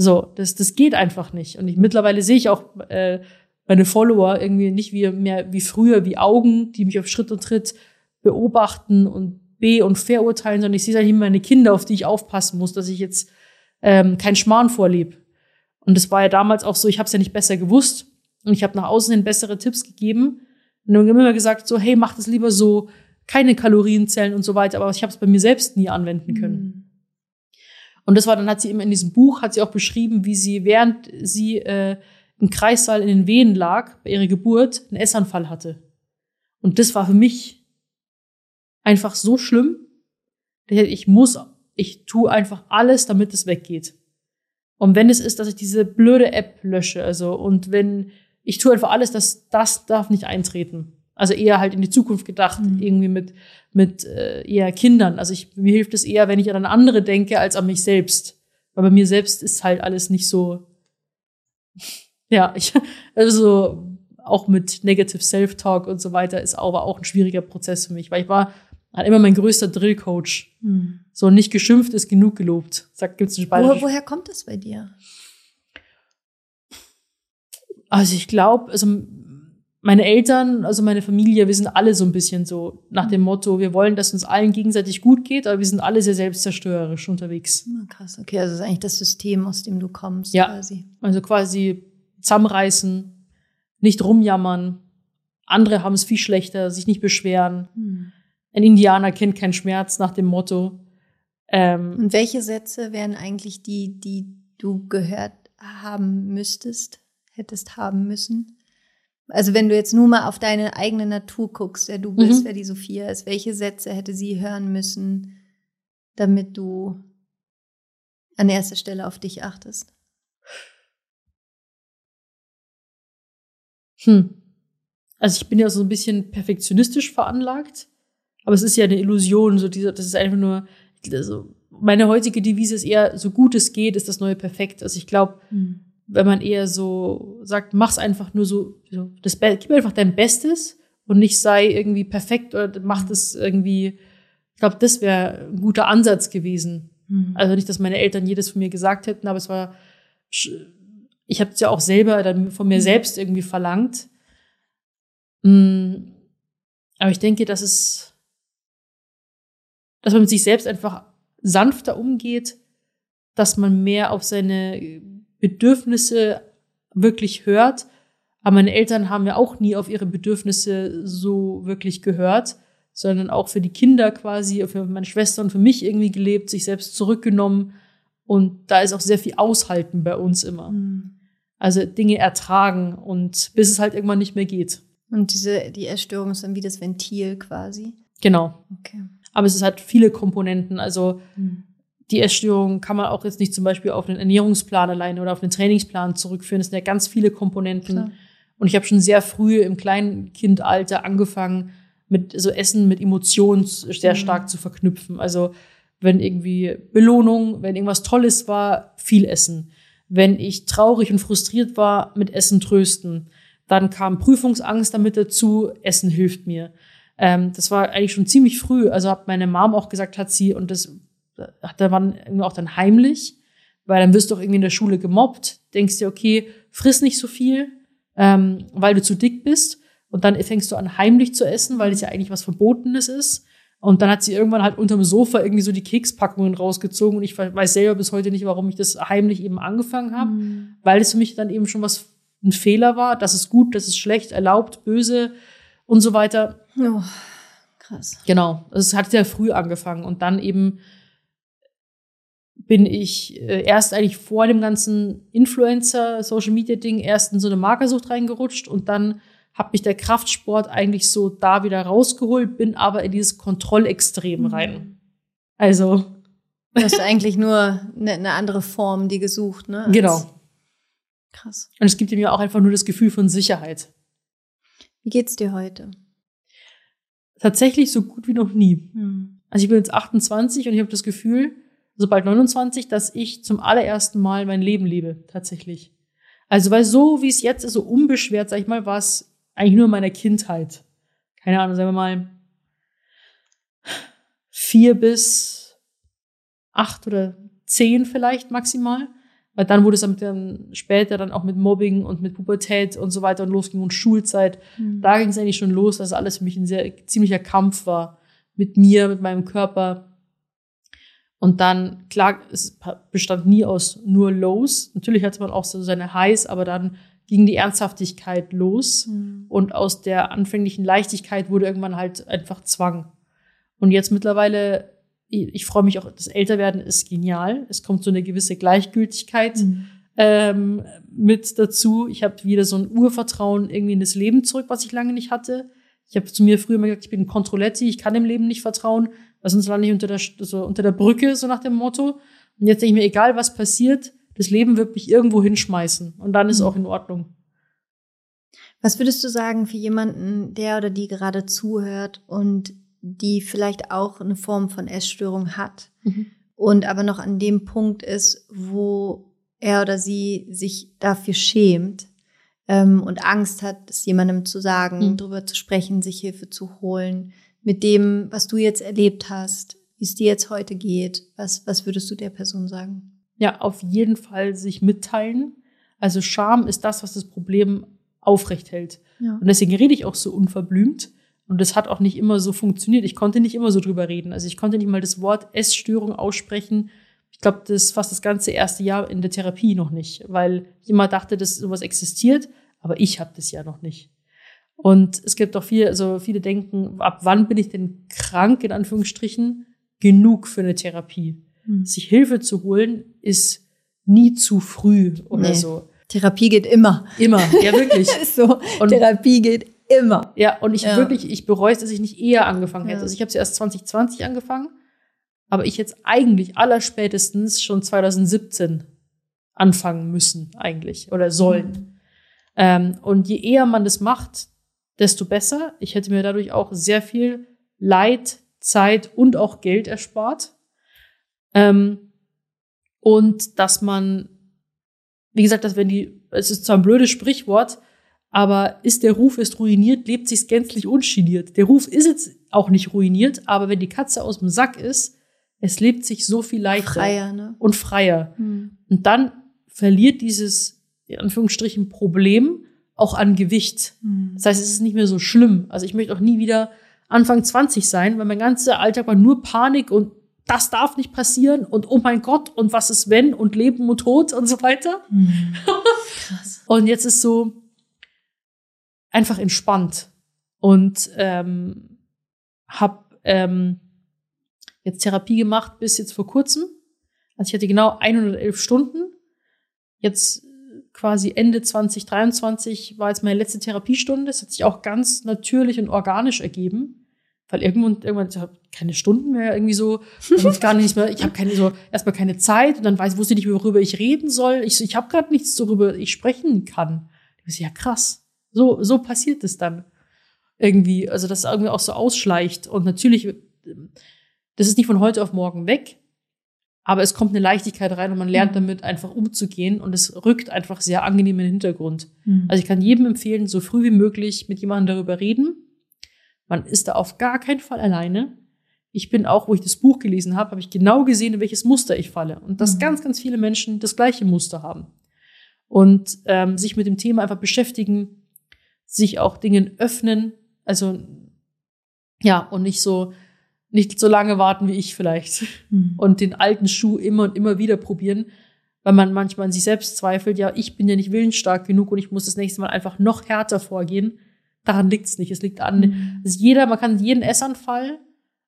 So, das, das geht einfach nicht. Und ich, mittlerweile sehe ich auch äh, meine Follower irgendwie nicht wie mehr wie früher, wie Augen, die mich auf Schritt und Tritt beobachten und be- und verurteilen, sondern ich sehe halt meine Kinder, auf die ich aufpassen muss, dass ich jetzt ähm, kein Schmarrn vorlebe. Und das war ja damals auch so, ich habe es ja nicht besser gewusst. Und ich habe nach außen hin bessere Tipps gegeben. Und dann immer gesagt, so, hey, mach das lieber so, keine Kalorienzellen und so weiter. Aber ich habe es bei mir selbst nie anwenden können. Mhm. Und das war, dann hat sie eben in diesem Buch, hat sie auch beschrieben, wie sie, während sie äh, im Kreissaal in den Wehen lag bei ihrer Geburt, einen Essanfall hatte. Und das war für mich einfach so schlimm. Ich muss, ich tue einfach alles, damit es weggeht. Und wenn es ist, dass ich diese blöde App lösche, also und wenn ich tue einfach alles, dass das darf nicht eintreten. Also eher halt in die Zukunft gedacht, mhm. irgendwie mit mit äh, eher Kindern. Also ich, mir hilft es eher, wenn ich an andere denke, als an mich selbst. Weil bei mir selbst ist halt alles nicht so. Ja, ich also auch mit Negative Self-Talk und so weiter ist aber auch ein schwieriger Prozess für mich, weil ich war halt immer mein größter Drill-Coach. Mhm. So nicht geschimpft ist genug gelobt. Sagt gibt's einen Wo, Woher kommt das bei dir? Also ich glaube, also meine Eltern, also meine Familie, wir sind alle so ein bisschen so nach dem Motto, wir wollen, dass uns allen gegenseitig gut geht, aber wir sind alle sehr selbstzerstörerisch unterwegs. Krass, okay, also das ist eigentlich das System, aus dem du kommst ja, quasi. Also quasi zusammenreißen, nicht rumjammern. Andere haben es viel schlechter, sich nicht beschweren. Hm. Ein Indianer kennt keinen Schmerz nach dem Motto. Ähm, Und welche Sätze wären eigentlich die, die du gehört haben müsstest, hättest haben müssen? Also wenn du jetzt nur mal auf deine eigene Natur guckst, wer du bist, mhm. wer die Sophia ist, welche Sätze hätte sie hören müssen, damit du an erster Stelle auf dich achtest? Hm. Also ich bin ja so ein bisschen perfektionistisch veranlagt, aber es ist ja eine Illusion, so dieser, das ist einfach nur, also meine heutige Devise ist eher, so gut es geht, ist das neue Perfekt. Also ich glaube, hm. Wenn man eher so sagt, mach's einfach nur so, so das Be gib einfach dein Bestes und nicht sei irgendwie perfekt oder mach das irgendwie, ich glaube, das wäre ein guter Ansatz gewesen. Mhm. Also nicht, dass meine Eltern jedes von mir gesagt hätten, aber es war ich habe es ja auch selber dann von mir mhm. selbst irgendwie verlangt. Mm, aber ich denke, dass es, dass man mit sich selbst einfach sanfter umgeht, dass man mehr auf seine Bedürfnisse wirklich hört. Aber meine Eltern haben ja auch nie auf ihre Bedürfnisse so wirklich gehört, sondern auch für die Kinder quasi, für meine Schwester und für mich irgendwie gelebt, sich selbst zurückgenommen. Und da ist auch sehr viel Aushalten bei uns immer. Mhm. Also Dinge ertragen und bis es halt irgendwann nicht mehr geht. Und diese, die Essstörung ist dann wie das Ventil quasi. Genau. Okay. Aber es hat viele Komponenten. Also hm. Die Essstörung kann man auch jetzt nicht zum Beispiel auf einen Ernährungsplan alleine oder auf einen Trainingsplan zurückführen. Es sind ja ganz viele Komponenten. Klar. Und ich habe schon sehr früh im Kleinkindalter angefangen, mit so Essen mit Emotionen sehr hm. stark zu verknüpfen. Also wenn irgendwie Belohnung, wenn irgendwas Tolles war, viel essen wenn ich traurig und frustriert war, mit Essen trösten. Dann kam Prüfungsangst damit dazu, Essen hilft mir. Ähm, das war eigentlich schon ziemlich früh. Also hat meine Mom auch gesagt, hat sie, und das hat der Mann irgendwie auch dann heimlich, weil dann wirst du auch irgendwie in der Schule gemobbt, denkst dir, okay, friss nicht so viel, ähm, weil du zu dick bist. Und dann fängst du an, heimlich zu essen, weil es ja eigentlich was Verbotenes ist. Und dann hat sie irgendwann halt unterm Sofa irgendwie so die Kekspackungen rausgezogen und ich weiß selber bis heute nicht, warum ich das heimlich eben angefangen habe, mhm. weil es für mich dann eben schon was ein Fehler war. Das ist gut, das ist schlecht, erlaubt, böse und so weiter. Oh, krass. Genau, es hat sehr früh angefangen und dann eben bin ich äh, erst eigentlich vor dem ganzen Influencer Social Media Ding erst in so eine Magersucht reingerutscht und dann hat mich der Kraftsport eigentlich so da wieder rausgeholt, bin aber in dieses Kontrollextrem mhm. rein. Also. Du hast eigentlich nur eine, eine andere Form die gesucht, ne? Als genau. Krass. Und es gibt mir auch einfach nur das Gefühl von Sicherheit. Wie geht's dir heute? Tatsächlich so gut wie noch nie. Mhm. Also ich bin jetzt 28 und ich habe das Gefühl, so bald 29, dass ich zum allerersten Mal mein Leben lebe, tatsächlich. Also, weil so wie es jetzt ist, so unbeschwert, sag ich mal, war es eigentlich nur in meiner Kindheit. Keine Ahnung, sagen wir mal vier bis acht oder zehn vielleicht maximal. Weil dann wurde es dann später dann auch mit Mobbing und mit Pubertät und so weiter und losging und Schulzeit. Mhm. Da ging es eigentlich schon los, dass alles für mich ein sehr ziemlicher Kampf war. Mit mir, mit meinem Körper. Und dann, klar, es bestand nie aus nur Lows. Natürlich hatte man auch so seine Highs, aber dann ging die Ernsthaftigkeit los mhm. und aus der anfänglichen Leichtigkeit wurde irgendwann halt einfach Zwang. Und jetzt mittlerweile, ich, ich freue mich auch, das Älterwerden ist genial. Es kommt so eine gewisse Gleichgültigkeit. Mhm. ähm, mit dazu. Ich habe wieder so ein Urvertrauen irgendwie in das Leben zurück, was ich lange nicht hatte. Ich habe zu mir früher immer gesagt, ich bin ein Kontrolletti, ich kann dem Leben nicht vertrauen, weil sonst lande ich unter der, so unter der Brücke, so nach dem Motto. Und jetzt denke ich mir, egal was passiert, das Leben wird mich irgendwo hinschmeißen und dann ist mhm. auch in Ordnung. Was würdest du sagen für jemanden, der oder die gerade zuhört und die vielleicht auch eine Form von Essstörung hat mhm. und aber noch an dem Punkt ist, wo er oder sie sich dafür schämt ähm, und Angst hat, es jemandem zu sagen, mhm. darüber zu sprechen, sich Hilfe zu holen, mit dem, was du jetzt erlebt hast, wie es dir jetzt heute geht, was, was würdest du der Person sagen? Ja, auf jeden Fall sich mitteilen. Also Scham ist das, was das Problem aufrecht hält. Ja. Und deswegen rede ich auch so unverblümt. Und das hat auch nicht immer so funktioniert. Ich konnte nicht immer so drüber reden. Also ich konnte nicht mal das Wort Essstörung aussprechen. Ich glaube, das fast das ganze erste Jahr in der Therapie noch nicht, weil ich immer dachte, dass sowas existiert, aber ich habe das ja noch nicht. Und es gibt auch viele, also viele denken, ab wann bin ich denn krank, in Anführungsstrichen, genug für eine Therapie? Mhm. Sich Hilfe zu holen, ist nie zu früh oder nee. so. Therapie geht immer. Immer, ja wirklich. so, und Therapie geht immer. Ja, und ich ja. wirklich, ich bereue es, dass ich nicht eher angefangen hätte. Ja. Also ich habe sie erst 2020 angefangen, aber ich jetzt eigentlich allerspätestens schon 2017 anfangen müssen, eigentlich, oder sollen. Mhm. Ähm, und je eher man das macht, desto besser. Ich hätte mir dadurch auch sehr viel Leid, Zeit und auch Geld erspart. Ähm, und dass man, wie gesagt, dass wenn die, es ist zwar ein blödes Sprichwort, aber ist der Ruf ist ruiniert, lebt sich's gänzlich ungeniert. Der Ruf ist jetzt auch nicht ruiniert, aber wenn die Katze aus dem Sack ist, es lebt sich so viel leichter freier, ne? und freier. Hm. Und dann verliert dieses, in Anführungsstrichen, Problem auch an Gewicht. Hm. Das heißt, es ist nicht mehr so schlimm. Also ich möchte auch nie wieder Anfang 20 sein, weil mein ganzer Alltag war nur Panik und das darf nicht passieren und oh mein Gott und was ist wenn und Leben und Tod und so weiter. Hm. Krass. und jetzt ist so, einfach entspannt und ähm, habe ähm, jetzt Therapie gemacht bis jetzt vor kurzem. Also ich hatte genau 111 Stunden. Jetzt quasi Ende 2023 war jetzt meine letzte Therapiestunde. Das hat sich auch ganz natürlich und organisch ergeben. Weil irgendwann, irgendwann ich habe keine Stunden mehr, irgendwie so, gar nicht mehr, ich habe keine so, erstmal keine Zeit und dann weiß, wusste ich nicht, worüber ich reden soll. Ich, ich habe gerade nichts, worüber ich sprechen kann. Ich so, ja krass. So, so passiert es dann irgendwie. Also, dass es irgendwie auch so ausschleicht. Und natürlich, das ist nicht von heute auf morgen weg, aber es kommt eine Leichtigkeit rein und man lernt mhm. damit einfach umzugehen und es rückt einfach sehr angenehm in den Hintergrund. Mhm. Also ich kann jedem empfehlen, so früh wie möglich mit jemandem darüber reden. Man ist da auf gar keinen Fall alleine. Ich bin auch, wo ich das Buch gelesen habe, habe ich genau gesehen, in welches Muster ich falle. Und dass mhm. ganz, ganz viele Menschen das gleiche Muster haben. Und ähm, sich mit dem Thema einfach beschäftigen, sich auch Dingen öffnen. Also ja, und nicht so, nicht so lange warten wie ich vielleicht. Mhm. Und den alten Schuh immer und immer wieder probieren, weil man manchmal an sich selbst zweifelt, ja, ich bin ja nicht willensstark genug und ich muss das nächste Mal einfach noch härter vorgehen. Daran liegt es nicht. Es liegt an, mhm. also jeder, man kann jeden Essanfall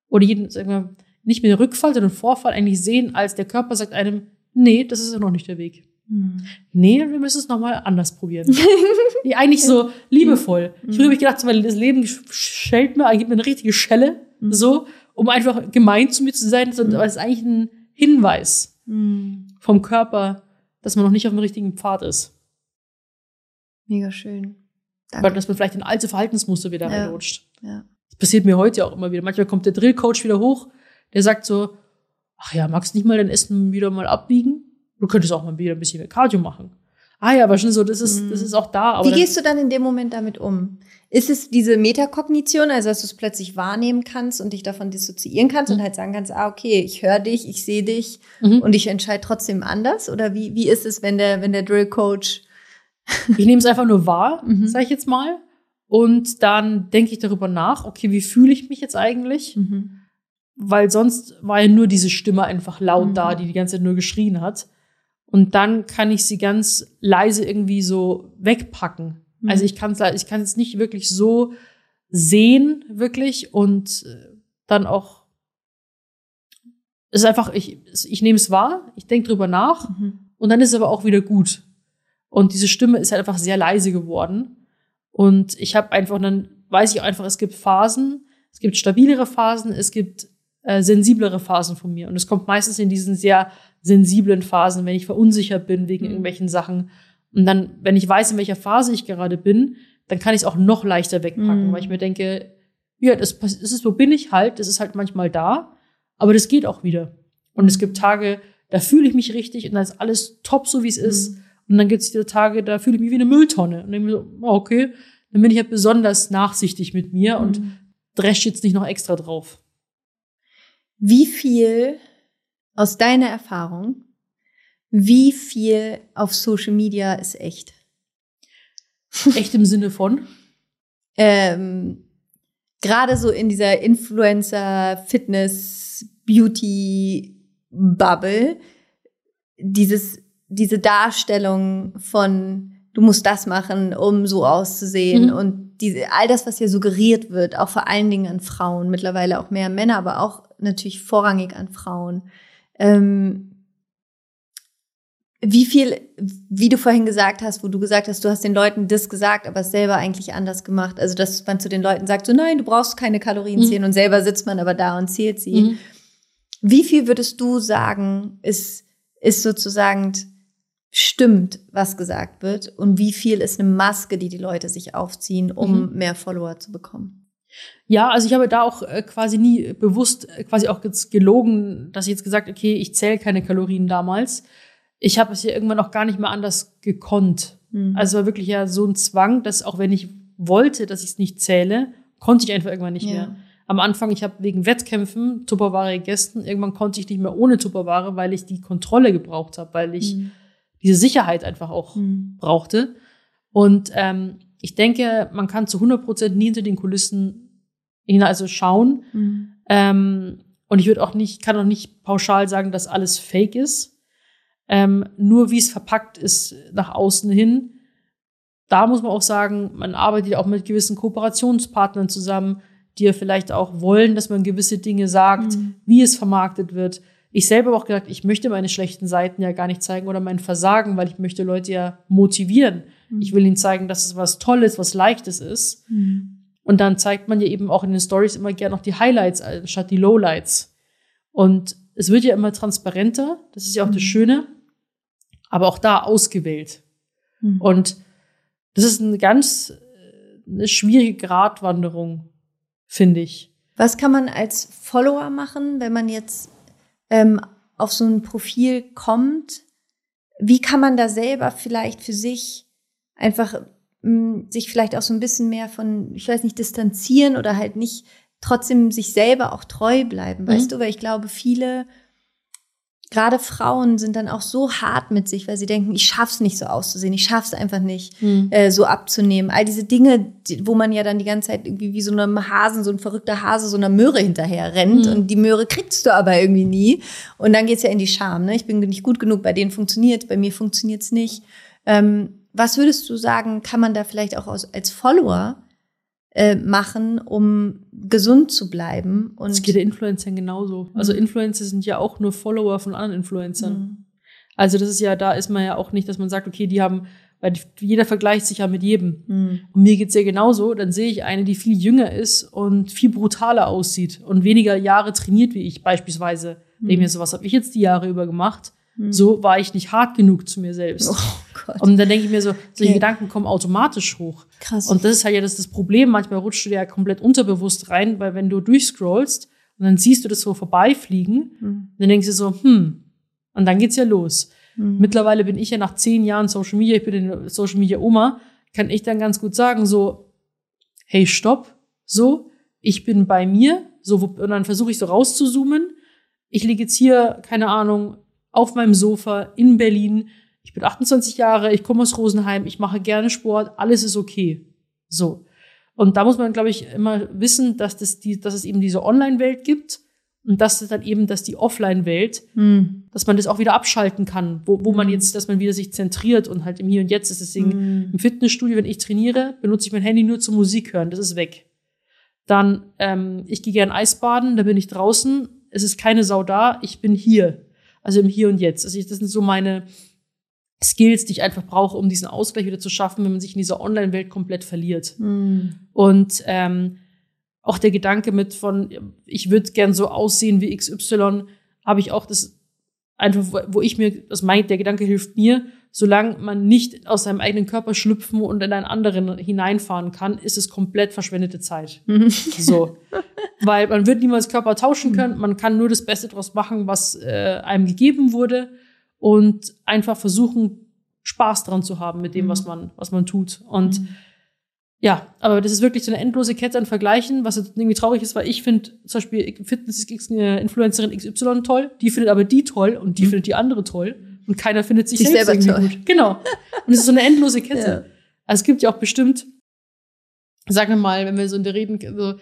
oder jeden, sagen wir, nicht mehr Rückfall, sondern Vorfall eigentlich sehen, als der Körper sagt einem, nee, das ist ja noch nicht der Weg. Hm. Nee, wir müssen es nochmal anders probieren. Die eigentlich so liebevoll. Ich habe mich gedacht, weil das Leben schellt mir, gibt mir eine richtige Schelle, mhm. so, um einfach gemein zu mir zu sein, sondern mhm. es ist eigentlich ein Hinweis mhm. vom Körper, dass man noch nicht auf dem richtigen Pfad ist. Mega schön. Danke. Weil dass man vielleicht in alte Verhaltensmuster wieder ja. reinrutscht. Ja. Das passiert mir heute auch immer wieder. Manchmal kommt der Drillcoach wieder hoch, der sagt so, ach ja, magst du nicht mal dein Essen wieder mal abbiegen? Du könntest auch mal wieder ein bisschen mehr Cardio machen. Ah ja, aber schon so, das ist, das ist auch da. Aber Wie gehst du dann in dem Moment damit um? Ist es diese Metakognition, also dass du es plötzlich wahrnehmen kannst und dich davon dissoziieren kannst mhm. und halt sagen kannst, ah, okay, ich höre dich, ich sehe dich mhm. und ich entscheide trotzdem anders? Oder wie, wie ist es, wenn der, wenn der Drill Coach. ich nehme es einfach nur wahr, mhm. sage ich jetzt mal. Und dann denke ich darüber nach, okay, wie fühle ich mich jetzt eigentlich? Mhm. Weil sonst war ja nur diese Stimme einfach laut mhm. da, die die ganze Zeit nur geschrien hat. Und dann kann ich sie ganz leise irgendwie so wegpacken. Mhm. Also ich kann es ich kann es nicht wirklich so sehen, wirklich, und äh, dann auch, es ist einfach, ich, ich nehme es wahr, ich denke drüber nach mhm. und dann ist es aber auch wieder gut. Und diese Stimme ist halt einfach sehr leise geworden. Und ich habe einfach, dann weiß ich einfach, es gibt Phasen, es gibt stabilere Phasen, es gibt äh, sensiblere Phasen von mir. Und es kommt meistens in diesen sehr sensiblen Phasen, wenn ich verunsichert bin wegen mhm. irgendwelchen Sachen. Und dann, wenn ich weiß, in welcher Phase ich gerade bin, dann kann ich es auch noch leichter wegpacken, mhm. weil ich mir denke, ja, das, das ist, so bin ich halt, das ist halt manchmal da, aber das geht auch wieder. Und es gibt Tage, da fühle ich mich richtig und da ist alles top, so wie es ist. Mhm. Und dann gibt es diese Tage, da fühle ich mich wie eine Mülltonne. Und denke mir so, oh, okay, dann bin ich halt besonders nachsichtig mit mir mhm. und dresch jetzt nicht noch extra drauf. Wie viel aus deiner Erfahrung, wie viel auf Social Media ist echt? Echt im Sinne von? ähm, Gerade so in dieser Influencer, Fitness, Beauty Bubble, dieses, diese Darstellung von, du musst das machen, um so auszusehen mhm. und diese, all das, was hier suggeriert wird, auch vor allen Dingen an Frauen, mittlerweile auch mehr Männer, aber auch natürlich vorrangig an Frauen. Ähm, wie viel, wie du vorhin gesagt hast, wo du gesagt hast, du hast den Leuten das gesagt, aber es selber eigentlich anders gemacht. Also, dass man zu den Leuten sagt, so nein, du brauchst keine Kalorien mhm. zählen und selber sitzt man aber da und zählt sie. Mhm. Wie viel würdest du sagen, ist, ist sozusagen stimmt, was gesagt wird und wie viel ist eine Maske, die die Leute sich aufziehen, um mhm. mehr Follower zu bekommen? Ja, also ich habe da auch äh, quasi nie bewusst äh, quasi auch gelogen, dass ich jetzt gesagt, okay, ich zähle keine Kalorien damals. Ich habe es ja irgendwann auch gar nicht mehr anders gekonnt. Mhm. Also war wirklich ja so ein Zwang, dass auch wenn ich wollte, dass ich es nicht zähle, konnte ich einfach irgendwann nicht ja. mehr. Am Anfang, ich habe wegen Wettkämpfen Tupperware gegessen. Irgendwann konnte ich nicht mehr ohne Tupperware, weil ich die Kontrolle gebraucht habe, weil ich mhm. diese Sicherheit einfach auch mhm. brauchte. Und ähm, ich denke, man kann zu 100 Prozent nie hinter den Kulissen hin, also schauen. Mhm. Ähm, und ich würde auch nicht, kann auch nicht pauschal sagen, dass alles Fake ist. Ähm, nur wie es verpackt ist nach außen hin. Da muss man auch sagen, man arbeitet auch mit gewissen Kooperationspartnern zusammen, die ja vielleicht auch wollen, dass man gewisse Dinge sagt, mhm. wie es vermarktet wird. Ich selber habe auch gesagt, ich möchte meine schlechten Seiten ja gar nicht zeigen oder mein Versagen, weil ich möchte Leute ja motivieren. Mhm. Ich will ihnen zeigen, dass es was Tolles, was Leichtes ist. Mhm. Und dann zeigt man ja eben auch in den Stories immer gerne noch die Highlights anstatt die Lowlights. Und es wird ja immer transparenter. Das ist ja auch das mhm. Schöne. Aber auch da ausgewählt. Mhm. Und das ist eine ganz äh, eine schwierige Gratwanderung, finde ich. Was kann man als Follower machen, wenn man jetzt ähm, auf so ein Profil kommt, wie kann man da selber vielleicht für sich einfach mh, sich vielleicht auch so ein bisschen mehr von, ich weiß nicht, distanzieren oder halt nicht trotzdem sich selber auch treu bleiben, weißt mhm. du? Weil ich glaube, viele gerade Frauen sind dann auch so hart mit sich, weil sie denken, ich schaff's nicht so auszusehen, ich schaff's einfach nicht mhm. äh, so abzunehmen. All diese Dinge, die, wo man ja dann die ganze Zeit irgendwie wie so einem Hasen, so ein verrückter Hase, so einer Möhre hinterher rennt mhm. und die Möhre kriegst du aber irgendwie nie. Und dann geht's ja in die Scham. Ne? Ich bin nicht gut genug, bei denen funktioniert, bei mir funktioniert's nicht. Ähm, was würdest du sagen, kann man da vielleicht auch aus, als Follower äh, machen, um gesund zu bleiben. Und das geht der Influencern genauso. Mhm. Also Influencer sind ja auch nur Follower von anderen Influencern. Mhm. Also das ist ja, da ist man ja auch nicht, dass man sagt, okay, die haben, weil jeder vergleicht sich ja mit jedem. Mhm. Und mir geht's ja genauso, dann sehe ich eine, die viel jünger ist und viel brutaler aussieht und weniger Jahre trainiert wie ich beispielsweise. Mhm. Denke mir so, was habe ich jetzt die Jahre über gemacht? Mhm. So war ich nicht hart genug zu mir selbst. Oh Gott. Und dann denke ich mir so, solche okay. Gedanken kommen automatisch hoch. Krass. Und das ist halt ja das, das Problem. Manchmal rutscht du dir ja komplett unterbewusst rein, weil wenn du durchscrollst und dann siehst du das so vorbeifliegen, mhm. dann denkst du so, hm, und dann geht's ja los. Mhm. Mittlerweile bin ich ja nach zehn Jahren Social Media, ich bin in Social Media Oma, kann ich dann ganz gut sagen, so, hey, stopp, so, ich bin bei mir, so, und dann versuche ich so rauszuzoomen. Ich liege jetzt hier, keine Ahnung, auf meinem Sofa in Berlin. Ich bin 28 Jahre, ich komme aus Rosenheim, ich mache gerne Sport, alles ist okay. So. Und da muss man, glaube ich, immer wissen, dass, das die, dass es eben diese Online-Welt gibt und dass es dann eben, dass die Offline-Welt, hm. dass man das auch wieder abschalten kann, wo, wo man hm. jetzt, dass man wieder sich zentriert und halt im Hier und Jetzt ist. Deswegen hm. im Fitnessstudio, wenn ich trainiere, benutze ich mein Handy nur zum Musik hören, das ist weg. Dann, ähm, ich gehe gern Eisbaden, da bin ich draußen, es ist keine Sau da, ich bin hier. Also im Hier und Jetzt. Also ich, das sind so meine, Skills, die ich einfach brauche, um diesen Ausgleich wieder zu schaffen, wenn man sich in dieser Online-Welt komplett verliert. Mhm. Und ähm, auch der Gedanke mit von, ich würde gern so aussehen wie XY, habe ich auch das einfach, wo ich mir, das meint, der Gedanke hilft mir, solange man nicht aus seinem eigenen Körper schlüpfen und in einen anderen hineinfahren kann, ist es komplett verschwendete Zeit. Mhm. so. Weil man wird niemals Körper tauschen können, man kann nur das Beste daraus machen, was äh, einem gegeben wurde und einfach versuchen, Spaß dran zu haben mit dem, was mhm. man, was man tut. Und mhm. ja, aber das ist wirklich so eine endlose Kette an Vergleichen, was irgendwie traurig ist, weil ich finde zum Beispiel Fitness-Influencerin XY toll, die findet aber die toll und die mhm. findet die andere toll und keiner findet sich, sich selbst selber toll. gut. Genau. Und es ist so eine endlose Kette. Ja. Also es gibt ja auch bestimmt, sagen wir mal, wenn wir so in der Reden, so, zum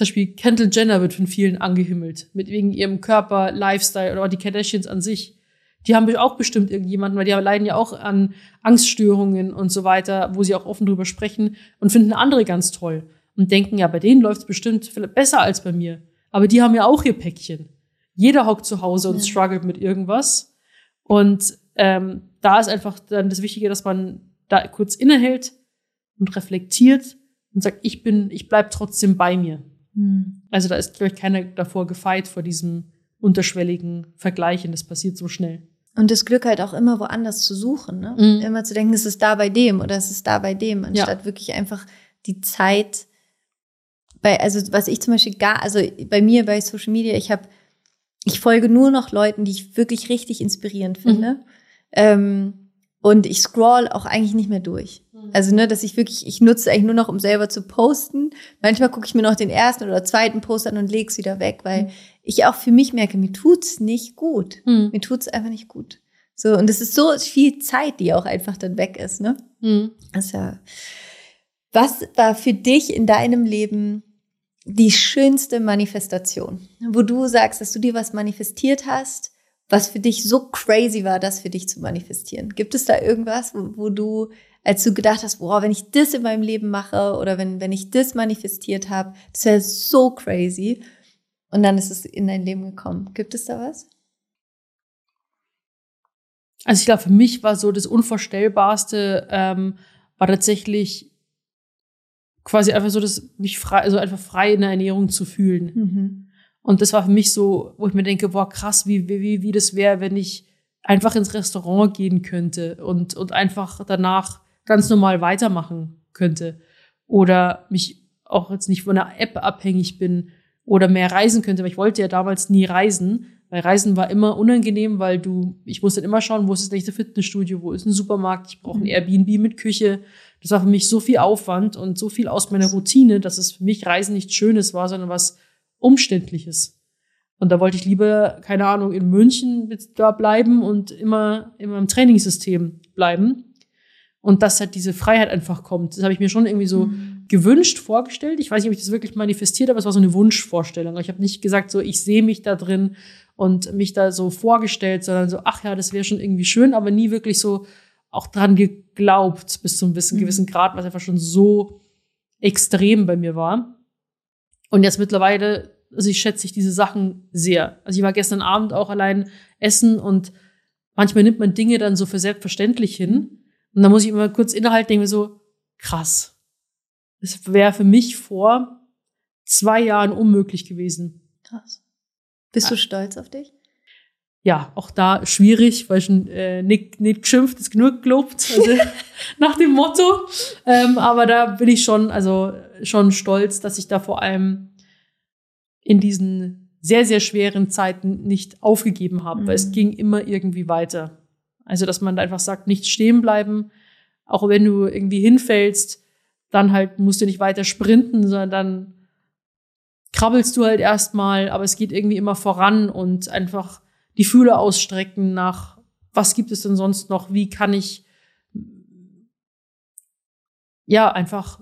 Beispiel Kendall Jenner wird von vielen angehimmelt, mit wegen ihrem Körper, Lifestyle oder auch die Kardashians an sich die haben auch bestimmt irgendjemanden, weil die leiden ja auch an Angststörungen und so weiter, wo sie auch offen drüber sprechen und finden andere ganz toll und denken, ja, bei denen läuft es bestimmt besser als bei mir. Aber die haben ja auch ihr Päckchen. Jeder hockt zu Hause und ja. struggelt mit irgendwas. Und ähm, da ist einfach dann das Wichtige, dass man da kurz innehält und reflektiert und sagt, ich bin, ich bleib trotzdem bei mir. Mhm. Also da ist, glaube ich, keiner davor gefeit vor diesem unterschwelligen Vergleichen. Das passiert so schnell. Und das Glück halt auch immer woanders zu suchen, ne? Mhm. Immer zu denken, es ist da bei dem oder es ist da bei dem, anstatt ja. wirklich einfach die Zeit bei, also was ich zum Beispiel gar, also bei mir bei Social Media, ich habe, ich folge nur noch Leuten, die ich wirklich richtig inspirierend finde. Mhm. Ähm, und ich scroll auch eigentlich nicht mehr durch. Mhm. Also, ne, dass ich wirklich, ich nutze eigentlich nur noch, um selber zu posten. Manchmal gucke ich mir noch den ersten oder zweiten Post an und lege es wieder weg, weil mhm. ich auch für mich merke, mir tut's nicht gut. Mhm. Mir tut's einfach nicht gut. So, und es ist so viel Zeit, die auch einfach dann weg ist, ne? Mhm. Ja. Was war für dich in deinem Leben die schönste Manifestation? Wo du sagst, dass du dir was manifestiert hast, was für dich so crazy war, das für dich zu manifestieren? Gibt es da irgendwas, wo, wo du, als du gedacht hast, boah, wenn ich das in meinem Leben mache oder wenn, wenn ich das manifestiert habe, das wäre so crazy. Und dann ist es in dein Leben gekommen. Gibt es da was? Also ich glaube, für mich war so das Unvorstellbarste, ähm, war tatsächlich quasi einfach so, dass mich frei, also einfach frei in der Ernährung zu fühlen. Mhm. Und das war für mich so, wo ich mir denke, boah, krass, wie, wie, wie das wäre, wenn ich einfach ins Restaurant gehen könnte und, und einfach danach ganz normal weitermachen könnte. Oder mich auch jetzt nicht von einer App abhängig bin oder mehr reisen könnte, weil ich wollte ja damals nie reisen, weil Reisen war immer unangenehm, weil du, ich musste immer schauen, wo ist das nächste Fitnessstudio, wo ist ein Supermarkt, ich brauche ein mhm. Airbnb mit Küche. Das war für mich so viel Aufwand und so viel aus meiner Routine, dass es für mich Reisen nichts Schönes war, sondern was Umständliches. Und da wollte ich lieber, keine Ahnung, in München da bleiben und immer, immer im Trainingssystem bleiben. Und dass halt diese Freiheit einfach kommt. Das habe ich mir schon irgendwie so mhm. Gewünscht vorgestellt. Ich weiß nicht, ob ich das wirklich manifestiert habe, aber es war so eine Wunschvorstellung. Ich habe nicht gesagt, so ich sehe mich da drin und mich da so vorgestellt, sondern so, ach ja, das wäre schon irgendwie schön, aber nie wirklich so auch dran geglaubt bis zu einem gewissen, mhm. gewissen Grad, was einfach schon so extrem bei mir war. Und jetzt mittlerweile, also ich schätze ich diese Sachen sehr. Also ich war gestern Abend auch allein essen und manchmal nimmt man Dinge dann so für selbstverständlich hin. Und dann muss ich immer kurz innehalten, denke mir so, krass. Es wäre für mich vor zwei Jahren unmöglich gewesen. Krass. Bist du stolz auf dich? Ja, auch da schwierig, weil schon äh, nicht, nicht geschimpft, ist genug gelobt, also nach dem Motto. Ähm, aber da bin ich schon, also schon stolz, dass ich da vor allem in diesen sehr, sehr schweren Zeiten nicht aufgegeben habe, mhm. weil es mhm. ging immer irgendwie weiter. Also, dass man einfach sagt, nicht stehen bleiben, auch wenn du irgendwie hinfällst, dann halt musst du nicht weiter sprinten, sondern dann krabbelst du halt erstmal, aber es geht irgendwie immer voran und einfach die Fühle ausstrecken nach, was gibt es denn sonst noch, wie kann ich ja einfach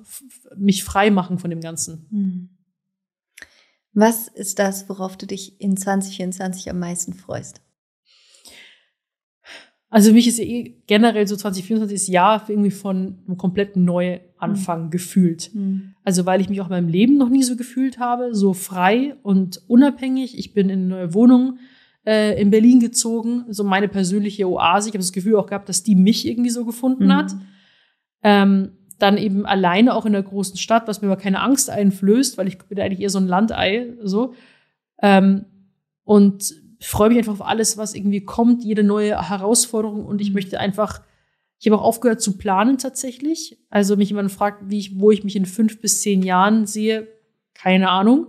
mich frei machen von dem Ganzen. Hm. Was ist das, worauf du dich in 2024 am meisten freust? Also mich ist eh generell so 2024 das Jahr irgendwie von einem kompletten Neuanfang mhm. gefühlt. Mhm. Also weil ich mich auch in meinem Leben noch nie so gefühlt habe, so frei und unabhängig. Ich bin in eine neue Wohnung äh, in Berlin gezogen, so meine persönliche Oase. Ich habe das Gefühl auch gehabt, dass die mich irgendwie so gefunden mhm. hat. Ähm, dann eben alleine auch in der großen Stadt, was mir aber keine Angst einflößt, weil ich bin eigentlich eher so ein Landei, so. Ähm, und freue mich einfach auf alles, was irgendwie kommt, jede neue Herausforderung und ich möchte einfach, ich habe auch aufgehört zu planen tatsächlich. Also mich jemand fragt, wie ich, wo ich mich in fünf bis zehn Jahren sehe, keine Ahnung,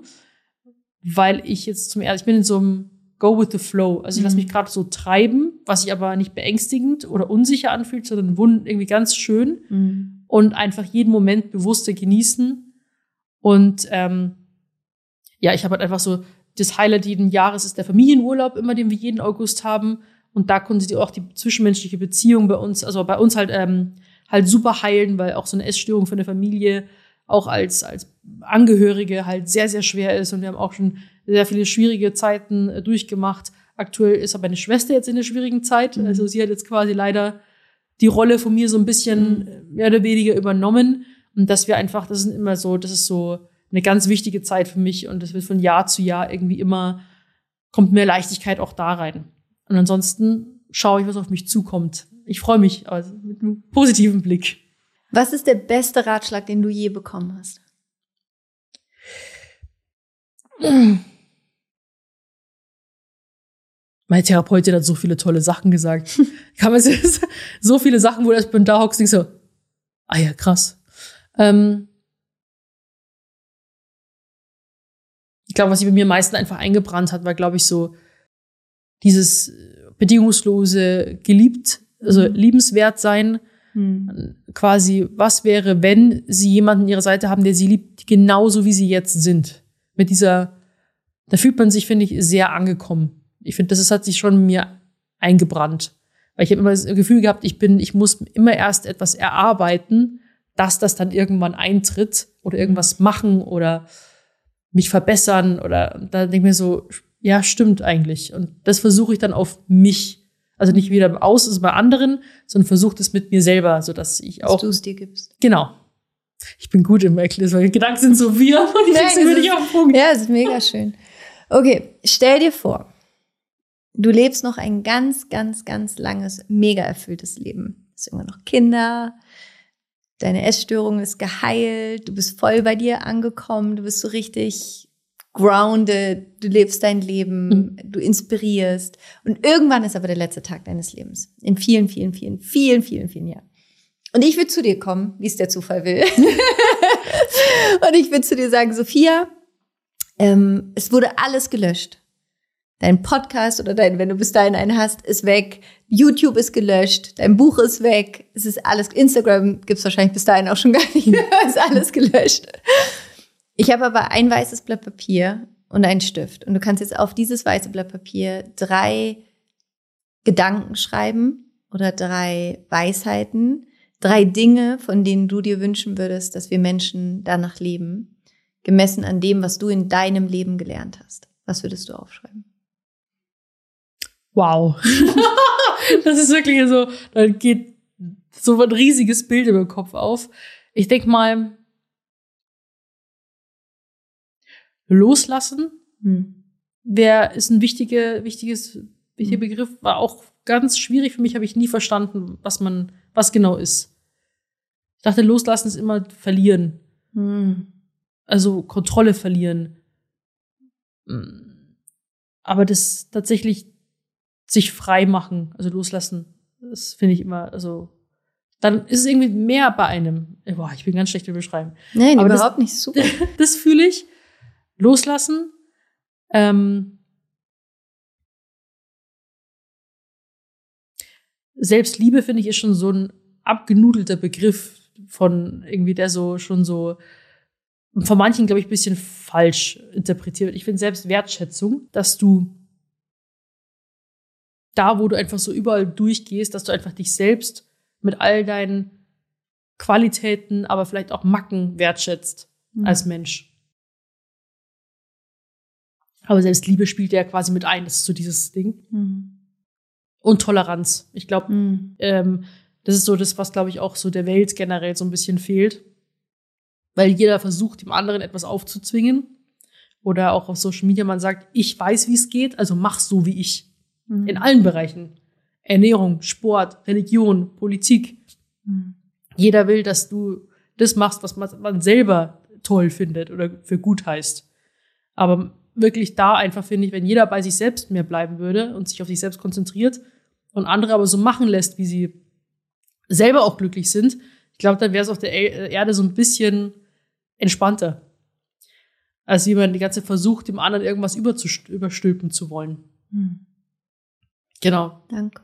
weil ich jetzt zum ersten, ich bin in so einem Go with the Flow. Also ich lasse mich mhm. gerade so treiben, was sich aber nicht beängstigend oder unsicher anfühlt, sondern irgendwie ganz schön mhm. und einfach jeden Moment bewusster genießen. Und ähm, ja, ich habe halt einfach so das Highlight jeden Jahres ist der Familienurlaub, immer den wir jeden August haben. Und da konnte sie auch die zwischenmenschliche Beziehung bei uns, also bei uns halt ähm, halt super heilen, weil auch so eine Essstörung für eine Familie auch als als Angehörige halt sehr sehr schwer ist und wir haben auch schon sehr viele schwierige Zeiten äh, durchgemacht. Aktuell ist aber meine Schwester jetzt in der schwierigen Zeit, mhm. also sie hat jetzt quasi leider die Rolle von mir so ein bisschen mhm. Äh, mehr oder weniger übernommen und dass wir einfach, das ist immer so, das ist so eine ganz wichtige Zeit für mich und es wird von Jahr zu Jahr irgendwie immer, kommt mehr Leichtigkeit auch da rein. Und ansonsten schaue ich, was auf mich zukommt. Ich freue mich also mit einem positiven Blick. Was ist der beste Ratschlag, den du je bekommen hast? Meine Therapeutin hat so viele tolle Sachen gesagt. Kann man so viele Sachen, wo du erst da hockst, denkst so, ah ja, krass. Ähm, ich glaube, was sich bei mir am meisten einfach eingebrannt hat, war, glaube ich, so dieses bedingungslose geliebt, also mhm. liebenswert sein. Mhm. Quasi, was wäre, wenn sie jemanden an ihrer Seite haben, der sie liebt, genauso wie sie jetzt sind. Mit dieser, da fühlt man sich, finde ich, sehr angekommen. Ich finde, das ist, hat sich schon mir eingebrannt. Weil ich habe immer das Gefühl gehabt, ich bin, ich muss immer erst etwas erarbeiten, dass das dann irgendwann eintritt oder irgendwas machen oder mich verbessern oder da denke ich mir so, ja, stimmt eigentlich. Und das versuche ich dann auf mich. Also nicht wieder im Aus, also bei anderen, sondern versuche das mit mir selber, so dass ich auch. Dass du es dir gibst. Genau. Ich bin gut im Erklären, weil die Gedanken sind so wir und ich krieg's immer nicht auf den Punkt. Ja, es ist mega schön. Okay, stell dir vor, du lebst noch ein ganz, ganz, ganz langes, mega erfülltes Leben. Du hast immer noch Kinder, deine Essstörung ist geheilt, du bist voll bei dir angekommen, du bist so richtig grounded, du lebst dein Leben, mhm. du inspirierst. Und irgendwann ist aber der letzte Tag deines Lebens. In vielen, vielen, vielen, vielen, vielen, vielen Jahren. Und ich würde zu dir kommen, wie es der Zufall will. und ich würde zu dir sagen, Sophia, ähm, es wurde alles gelöscht. Dein Podcast oder dein, wenn du bis dahin einen hast, ist weg. YouTube ist gelöscht. Dein Buch ist weg. Es ist alles, Instagram gibt's wahrscheinlich bis dahin auch schon gar nicht mehr. ist alles gelöscht. Ich habe aber ein weißes Blatt Papier und einen Stift. Und du kannst jetzt auf dieses weiße Blatt Papier drei Gedanken schreiben oder drei Weisheiten, drei Dinge, von denen du dir wünschen würdest, dass wir Menschen danach leben, gemessen an dem, was du in deinem Leben gelernt hast. Was würdest du aufschreiben? Wow. das ist wirklich so, da geht so ein riesiges Bild im Kopf auf. Ich denke mal, loslassen hm. wer ist ein wichtiger, wichtiges, wichtiger hm. Begriff, war auch ganz schwierig für mich, habe ich nie verstanden, was man, was genau ist. Ich dachte, loslassen ist immer verlieren. Hm. Also Kontrolle verlieren. Aber das tatsächlich sich frei machen, also loslassen. Das finde ich immer, also dann ist es irgendwie mehr bei einem. Boah, ich bin ganz schlecht im Beschreiben. Nein, Aber überhaupt das, nicht super. das fühle ich. Loslassen. Ähm, Selbstliebe, finde ich, ist schon so ein abgenudelter Begriff von irgendwie, der so schon so von manchen, glaube ich, ein bisschen falsch interpretiert wird. Ich finde selbst Wertschätzung, dass du da, wo du einfach so überall durchgehst, dass du einfach dich selbst mit all deinen Qualitäten, aber vielleicht auch Macken wertschätzt mhm. als Mensch. Aber selbst Liebe spielt ja quasi mit ein, das ist so dieses Ding. Mhm. Und Toleranz. Ich glaube, mhm. ähm, das ist so das, was, glaube ich, auch so der Welt generell so ein bisschen fehlt. Weil jeder versucht, dem anderen etwas aufzuzwingen. oder auch auf Social Media man sagt, ich weiß, wie es geht, also mach so wie ich. Mhm. In allen Bereichen. Ernährung, Sport, Religion, Politik. Mhm. Jeder will, dass du das machst, was man selber toll findet oder für gut heißt. Aber wirklich da einfach finde ich, wenn jeder bei sich selbst mehr bleiben würde und sich auf sich selbst konzentriert und andere aber so machen lässt, wie sie selber auch glücklich sind, ich glaube, dann wäre es auf der Erde so ein bisschen entspannter. Als wie man die ganze Zeit versucht, dem anderen irgendwas überstülpen zu wollen. Hm. Genau. Danke.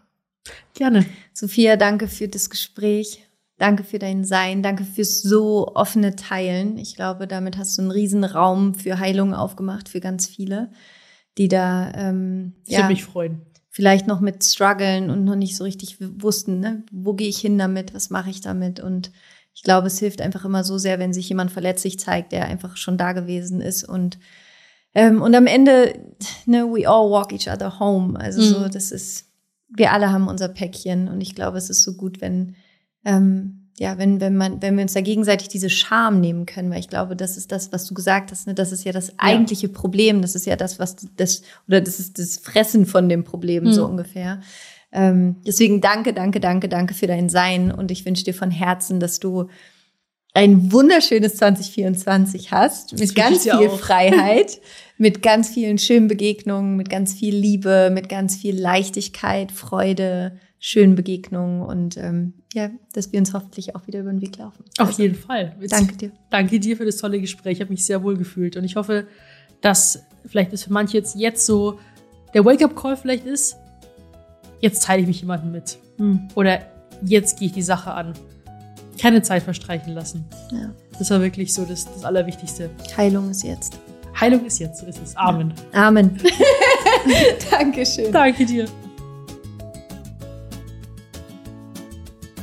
Gerne. Sophia, danke für das Gespräch. Danke für dein Sein. Danke fürs so offene Teilen. Ich glaube, damit hast du einen riesen Raum für Heilung aufgemacht für ganz viele, die da ähm, ich ja, würde mich freuen. Vielleicht noch mit strugglen und noch nicht so richtig wussten, ne? wo gehe ich hin damit, was mache ich damit. Und ich glaube, es hilft einfach immer so sehr, wenn sich jemand verletzlich zeigt, der einfach schon da gewesen ist und ähm, und am Ende, ne, we all walk each other home. Also mhm. so, das ist, wir alle haben unser Päckchen und ich glaube, es ist so gut, wenn ähm, ja, wenn, wenn man, wenn wir uns da gegenseitig diese Scham nehmen können, weil ich glaube, das ist das, was du gesagt hast, ne? das ist ja das eigentliche ja. Problem, das ist ja das, was das, oder das ist das Fressen von dem Problem, mhm. so ungefähr. Ähm, deswegen danke, danke, danke, danke für dein Sein und ich wünsche dir von Herzen, dass du ein wunderschönes 2024 hast, mit ganz viel auch. Freiheit, mit ganz vielen schönen Begegnungen, mit ganz viel Liebe, mit ganz viel Leichtigkeit, Freude, schönen Begegnungen und ähm, ja, dass wir uns hoffentlich auch wieder über den Weg laufen. Auf also, jeden Fall. Jetzt, danke dir. Danke dir für das tolle Gespräch. Ich habe mich sehr wohl gefühlt und ich hoffe, dass vielleicht ist für manche jetzt, jetzt so der Wake-up-Call vielleicht ist, jetzt teile ich mich jemandem mit. Hm. Oder jetzt gehe ich die Sache an. Keine Zeit verstreichen lassen. Ja. Das war wirklich so das, das Allerwichtigste. Heilung ist jetzt. Heilung ist jetzt, so ist es. Amen. Amen. Dankeschön. Danke dir.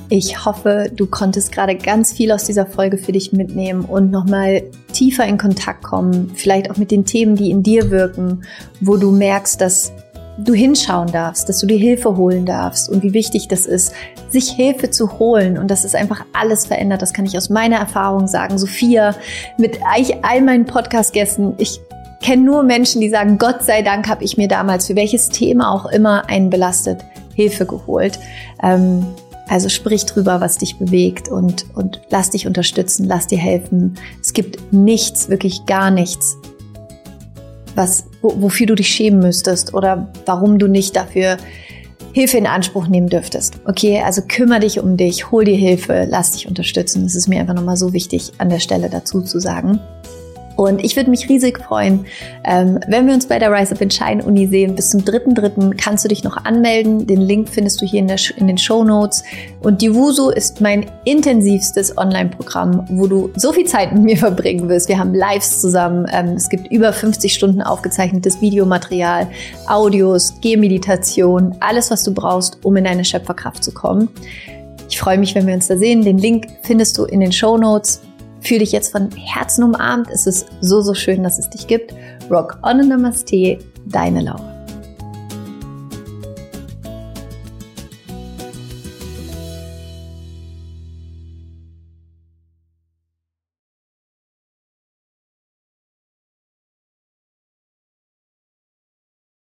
Ich hoffe, du konntest gerade ganz viel aus dieser Folge für dich mitnehmen und nochmal tiefer in Kontakt kommen, vielleicht auch mit den Themen, die in dir wirken, wo du merkst, dass du hinschauen darfst, dass du dir Hilfe holen darfst und wie wichtig das ist, sich Hilfe zu holen und dass es einfach alles verändert. Das kann ich aus meiner Erfahrung sagen. Sophia, mit eigentlich all meinen Podcast-Gästen, ich kenne nur Menschen, die sagen, Gott sei Dank habe ich mir damals für welches Thema auch immer einen belastet Hilfe geholt. Ähm, also sprich drüber, was dich bewegt und, und lass dich unterstützen, lass dir helfen. Es gibt nichts, wirklich gar nichts, was, wofür du dich schämen müsstest oder warum du nicht dafür Hilfe in Anspruch nehmen dürftest. Okay, also kümmere dich um dich, hol dir Hilfe, lass dich unterstützen. Das ist mir einfach nochmal so wichtig an der Stelle dazu zu sagen. Und ich würde mich riesig freuen, ähm, wenn wir uns bei der Rise Up in Shine Uni sehen. Bis zum 3.3. kannst du dich noch anmelden. Den Link findest du hier in, der, in den Show Notes. Und die Wusu ist mein intensivstes Online-Programm, wo du so viel Zeit mit mir verbringen wirst. Wir haben Lives zusammen. Ähm, es gibt über 50 Stunden aufgezeichnetes Videomaterial, Audios, Gehmeditation, alles, was du brauchst, um in deine Schöpferkraft zu kommen. Ich freue mich, wenn wir uns da sehen. Den Link findest du in den Show Notes. Fühl dich jetzt von Herzen umarmt. Es ist so, so schön, dass es dich gibt. Rock on and Namaste, deine Laura.